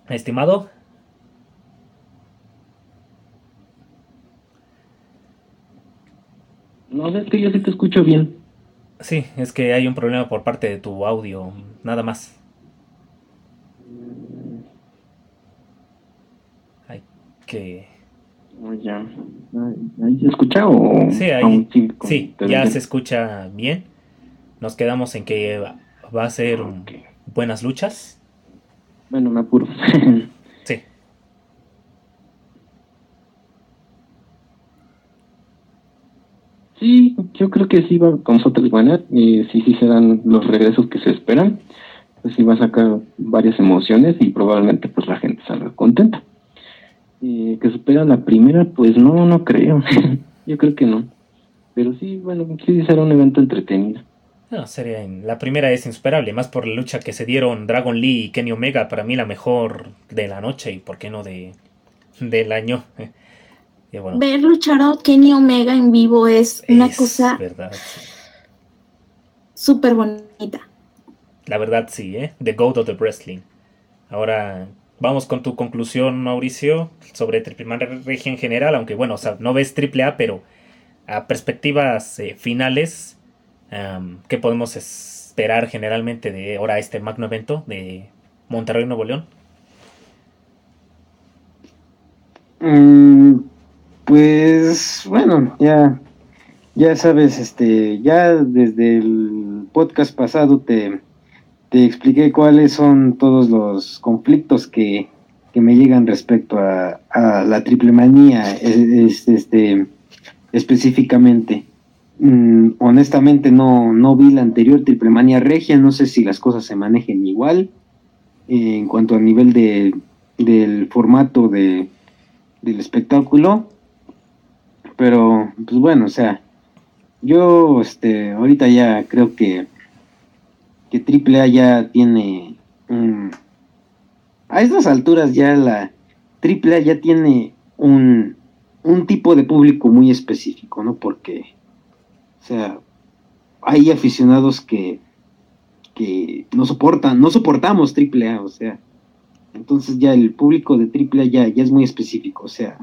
[SPEAKER 1] Estimado.
[SPEAKER 5] No, es que yo sí te escucho bien.
[SPEAKER 1] Sí, es que hay un problema por parte de tu audio, nada más. Hay que...
[SPEAKER 5] Oh, ya. ¿Ahí se escucha o...?
[SPEAKER 1] Sí, ahí, sí, ya se escucha bien. Nos quedamos en que va a ser buenas luchas.
[SPEAKER 5] Bueno, me apuro.
[SPEAKER 1] sí.
[SPEAKER 5] Sí, yo creo que sí va con nosotros buena y sí, sí serán los regresos que se esperan. Pues sí va a sacar varias emociones y probablemente pues la gente salga contenta. Eh, que supera la primera, pues no, no creo. yo creo que no. Pero sí, bueno, sí será un evento entretenido.
[SPEAKER 1] No, sería la primera es insuperable, más por la lucha que se dieron Dragon Lee y Kenny Omega, para mí la mejor de la noche y por qué no de del año.
[SPEAKER 4] Ver luchar a Kenny Omega en vivo es, una cosa
[SPEAKER 1] verdad,
[SPEAKER 4] súper bonita.
[SPEAKER 1] La verdad sí, ¿eh? The Goat of the Wrestling. Ahora vamos con tu conclusión, Mauricio, sobre Triple Regia en general, aunque bueno, o sea, no ves Triple A, pero a perspectivas eh, finales ¿Qué podemos esperar generalmente de ahora este magno evento de Monterrey Nuevo León?
[SPEAKER 2] Mm, pues bueno, ya, ya sabes, este, ya desde el podcast pasado te, te expliqué cuáles son todos los conflictos que, que me llegan respecto a, a la triple manía, este, específicamente. Mm, honestamente no, no vi la anterior Triple Manía Regia, no sé si las cosas se manejen igual eh, en cuanto al nivel de, del formato de, del espectáculo, pero pues bueno, o sea, yo este, ahorita ya creo que, que Triple A ya tiene, a estas alturas ya la Triple A ya tiene un, un tipo de público muy específico, ¿no? Porque o sea, hay aficionados que, que no soportan, no soportamos triple A, o sea, entonces ya el público de triple A ya, ya es muy específico, o sea,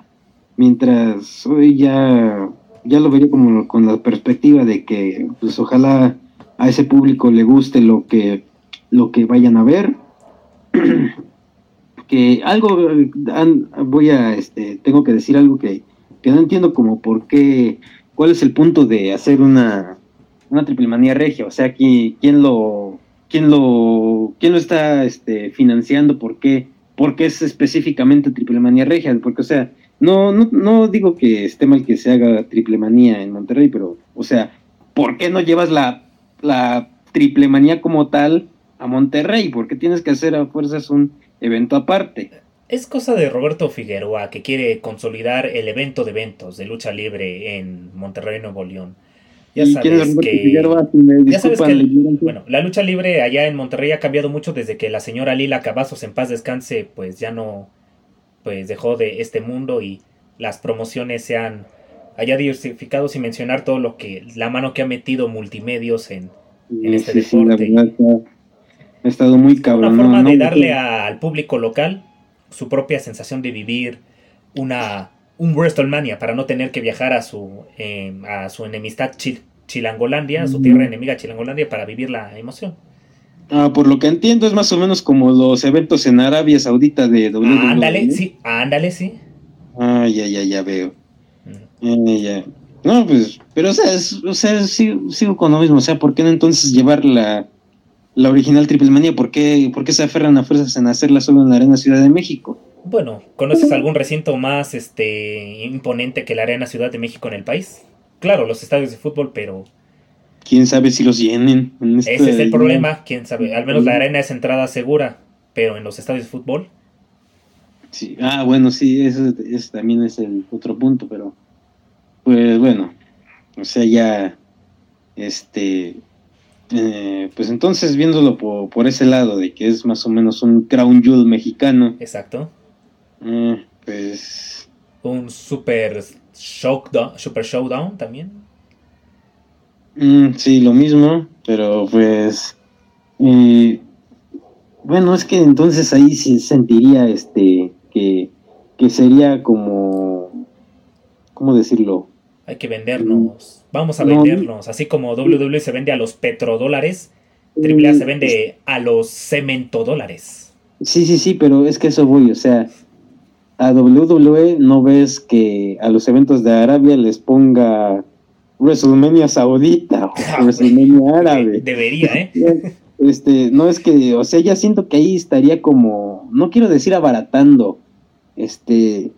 [SPEAKER 2] mientras hoy ya, ya lo vería como con la perspectiva de que pues ojalá a ese público le guste lo que, lo que vayan a ver. que algo voy a este tengo que decir algo que, que no entiendo como por qué ¿cuál es el punto de hacer una, una triple manía regia? O sea, ¿quién, quién lo, quién lo, quién lo está este, financiando? ¿Por qué? Porque es específicamente triple manía regia, porque, o sea, no, no, no digo que esté mal que se haga triple manía en Monterrey, pero, o sea, ¿por qué no llevas la, la triple manía como tal a Monterrey? ¿Por qué tienes que hacer a fuerzas un evento aparte?
[SPEAKER 1] Es cosa de Roberto Figueroa que quiere consolidar el evento de eventos de lucha libre en Monterrey, Nuevo León. Ya sabes que... ya sabes que bueno, la lucha libre allá en Monterrey ha cambiado mucho desde que la señora Lila Cavazos en paz descanse, pues ya no, pues dejó de este mundo y las promociones se han haya diversificado sin mencionar todo lo que la mano que ha metido multimedios en, este deporte.
[SPEAKER 2] ha estado muy cabrón.
[SPEAKER 1] Una forma de darle al público local su propia sensación de vivir una un WrestleMania para no tener que viajar a su, eh, a su enemistad Chilangolandia, a su tierra enemiga Chilangolandia, para vivir la emoción.
[SPEAKER 2] Ah, por lo que entiendo es más o menos como los eventos en Arabia Saudita de
[SPEAKER 1] WWE. Ándale, sí, ándale, sí.
[SPEAKER 2] Ah, ya, ya, ya veo. Eh, ya. No, pues, pero o sea, o sea sigo, sigo, con lo mismo, o sea, ¿por qué no entonces llevar la, la original Triple Manía? ¿Por qué, ¿Por qué se aferran a fuerzas en hacerla solo en la Arena Ciudad de México?
[SPEAKER 1] Bueno, ¿conoces algún recinto más este imponente que la Arena Ciudad de México en el país? Claro, los estadios de fútbol, pero
[SPEAKER 2] quién sabe si los llenen.
[SPEAKER 1] Ese es el problema, quién sabe. Al menos la arena es entrada segura, pero en los estadios de fútbol.
[SPEAKER 2] Sí, ah, bueno, sí, eso, también es el otro punto, pero pues bueno, o sea, ya, este, eh, pues entonces viéndolo por, por, ese lado de que es más o menos un crown jewel mexicano.
[SPEAKER 1] Exacto.
[SPEAKER 2] Eh, pues.
[SPEAKER 1] Un super showdown, super showdown también.
[SPEAKER 2] Mm, sí, lo mismo, pero pues. bueno, es que entonces ahí se sentiría este que, que sería como. ¿Cómo decirlo?
[SPEAKER 1] Hay que vendernos. Vamos a vendernos. Así como WWE se vende a los petrodólares, AAA se vende a los cementodólares.
[SPEAKER 2] Sí, sí, sí, pero es que eso voy, o sea, a WWE no ves que a los eventos de Arabia les ponga WrestleMania Saudita o ah, WrestleMania Árabe.
[SPEAKER 1] Debería, ¿eh?
[SPEAKER 2] Este, no es que, o sea, ya siento que ahí estaría como, no quiero decir abaratando, este,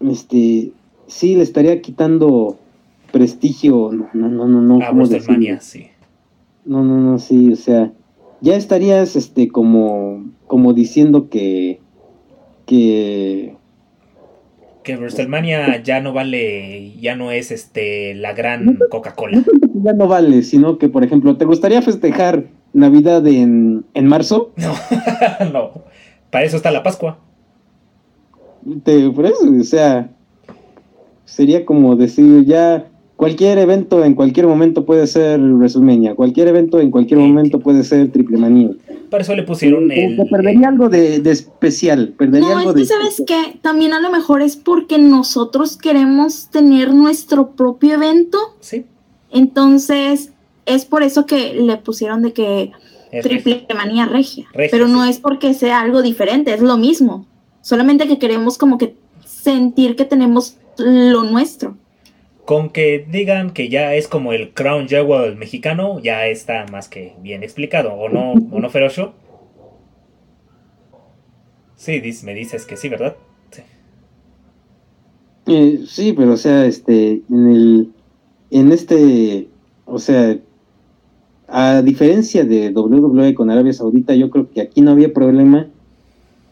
[SPEAKER 2] este, sí, le estaría quitando prestigio, no, no, no, no, no.
[SPEAKER 1] A WrestleMania, sí.
[SPEAKER 2] No, no, no, sí, o sea, ya estarías, este, como, como diciendo que, que
[SPEAKER 1] que WrestleMania ya no vale, ya no es este la gran Coca-Cola.
[SPEAKER 2] Ya no vale, sino que, por ejemplo, ¿te gustaría festejar Navidad en, en marzo?
[SPEAKER 1] No, no. Para eso está la Pascua.
[SPEAKER 2] Te, por eso, o sea, sería como decir ya cualquier evento en cualquier momento puede ser WrestleMania, cualquier evento en cualquier momento puede ser Triple Manía.
[SPEAKER 1] Para eso le pusieron el.
[SPEAKER 2] perdería algo de, especial. Perdería no, algo es
[SPEAKER 4] que sabes que también a lo mejor es porque nosotros queremos tener nuestro propio evento.
[SPEAKER 1] Sí.
[SPEAKER 4] Entonces, es por eso que le pusieron de que Triple Manía regia. Pero no es porque sea algo diferente, es lo mismo. Solamente que queremos como que sentir que tenemos lo nuestro
[SPEAKER 1] con que digan que ya es como el Crown Jewel mexicano, ya está más que bien explicado, ¿o no, o no Ferocio? Sí, me dices que sí, ¿verdad?
[SPEAKER 2] Sí. Eh, sí, pero o sea, este, en el, en este, o sea, a diferencia de WWE con Arabia Saudita, yo creo que aquí no había problema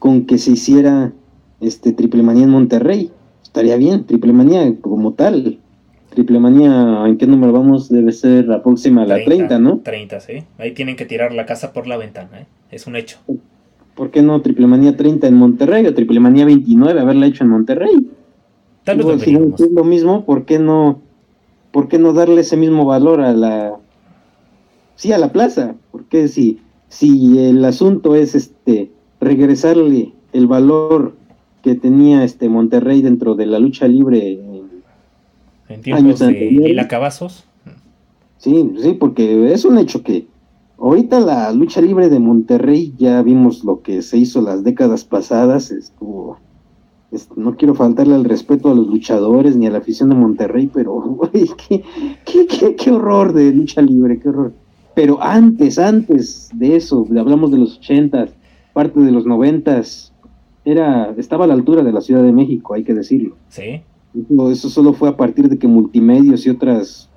[SPEAKER 2] con que se hiciera este Triple Manía en Monterrey. Estaría bien, Triple Manía como tal. Triple Manía, ¿en qué número vamos? Debe ser la próxima, la 30, ¿no?
[SPEAKER 1] 30, sí. Ahí tienen que tirar la casa por la ventana, ¿eh? Es un hecho.
[SPEAKER 2] ¿Por qué no Triple Manía 30 en Monterrey o Triple Manía 29 haberla hecho en Monterrey? Tal vez si es lo mismo, ¿por qué no por qué no darle ese mismo valor a la sí a la plaza? Porque si si el asunto es este regresarle el valor que tenía este Monterrey dentro de la lucha libre
[SPEAKER 1] en tiempos de Lila Cavazos.
[SPEAKER 2] Sí, sí, porque es un hecho que ahorita la lucha libre de Monterrey ya vimos lo que se hizo las décadas pasadas, estuvo no quiero faltarle al respeto a los luchadores ni a la afición de Monterrey, pero qué, qué, qué, horror de lucha libre, qué horror. Pero antes, antes de eso, hablamos de los ochentas, parte de los noventas, era, estaba a la altura de la Ciudad de México, hay que decirlo.
[SPEAKER 1] Sí.
[SPEAKER 2] Eso, solo fue a partir de que multimedios y otras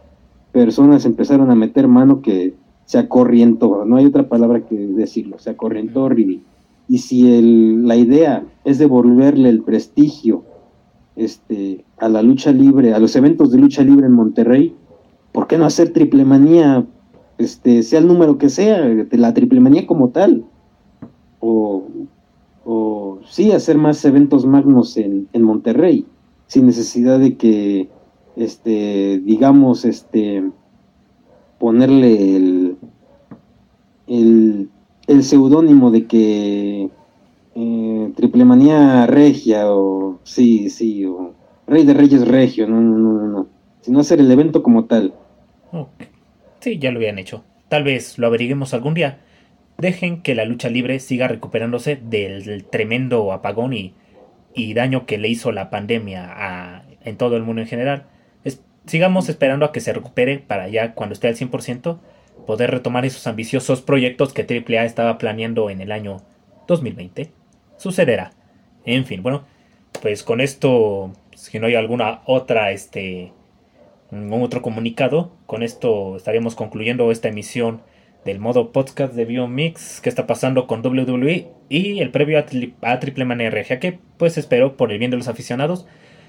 [SPEAKER 2] personas empezaron a meter mano que se acorrientó, no hay otra palabra que decirlo, se acorrientó Y, y si el, la idea es devolverle el prestigio este, a la lucha libre, a los eventos de lucha libre en Monterrey, ¿por qué no hacer triple manía, este, sea el número que sea, de la triple manía como tal? O, o sí, hacer más eventos magnos en, en Monterrey, sin necesidad de que, este, digamos, este, ponerle el, el, el seudónimo de que eh, Triple Manía Regia o sí, sí, o Rey de Reyes Regio, no, no, no, no, sino hacer el evento como tal.
[SPEAKER 1] Sí, ya lo habían hecho. Tal vez lo averiguemos algún día. Dejen que la lucha libre siga recuperándose del tremendo apagón y, y daño que le hizo la pandemia a, en todo el mundo en general. sigamos esperando a que se recupere para ya cuando esté al 100% poder retomar esos ambiciosos proyectos que AAA estaba planeando en el año 2020. Sucederá. En fin, bueno, pues con esto, si no hay alguna otra, este, otro comunicado, con esto estaríamos concluyendo esta emisión del modo podcast de Biomix que está pasando con WWE y el previo a, Triple Manía RG, que pues espero, por el bien de los aficionados,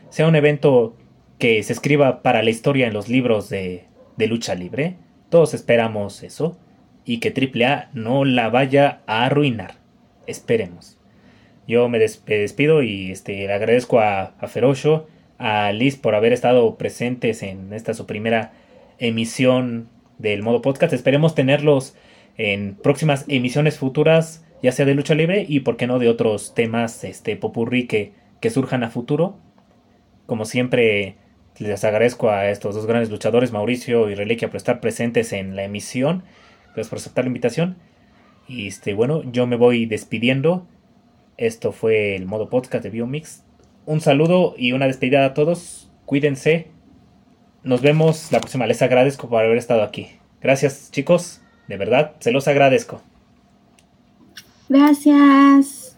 [SPEAKER 1] sea un evento que se escriba para la historia en los libros de, lucha libre todos esperamos eso y que AAA no la vaya a arruinar. Esperemos. Yo me, despido y este, le agradezco a, a Ferocho, a Liz por haber estado presentes en esta su primera emisión del modo podcast. Esperemos tenerlos en próximas emisiones futuras, ya sea de lucha libre y por qué no de otros temas este popurrí que, que surjan a futuro. Como siempre, les agradezco a estos dos grandes luchadores, Mauricio y Reliquia, por estar presentes en la emisión. Gracias por aceptar la invitación. Y este, bueno, yo me voy despidiendo. Esto fue el modo podcast de Biomix. Un saludo y una despedida a todos. Cuídense. Nos vemos la próxima. Les agradezco por haber estado aquí. Gracias, chicos. De verdad, se los agradezco.
[SPEAKER 4] Gracias.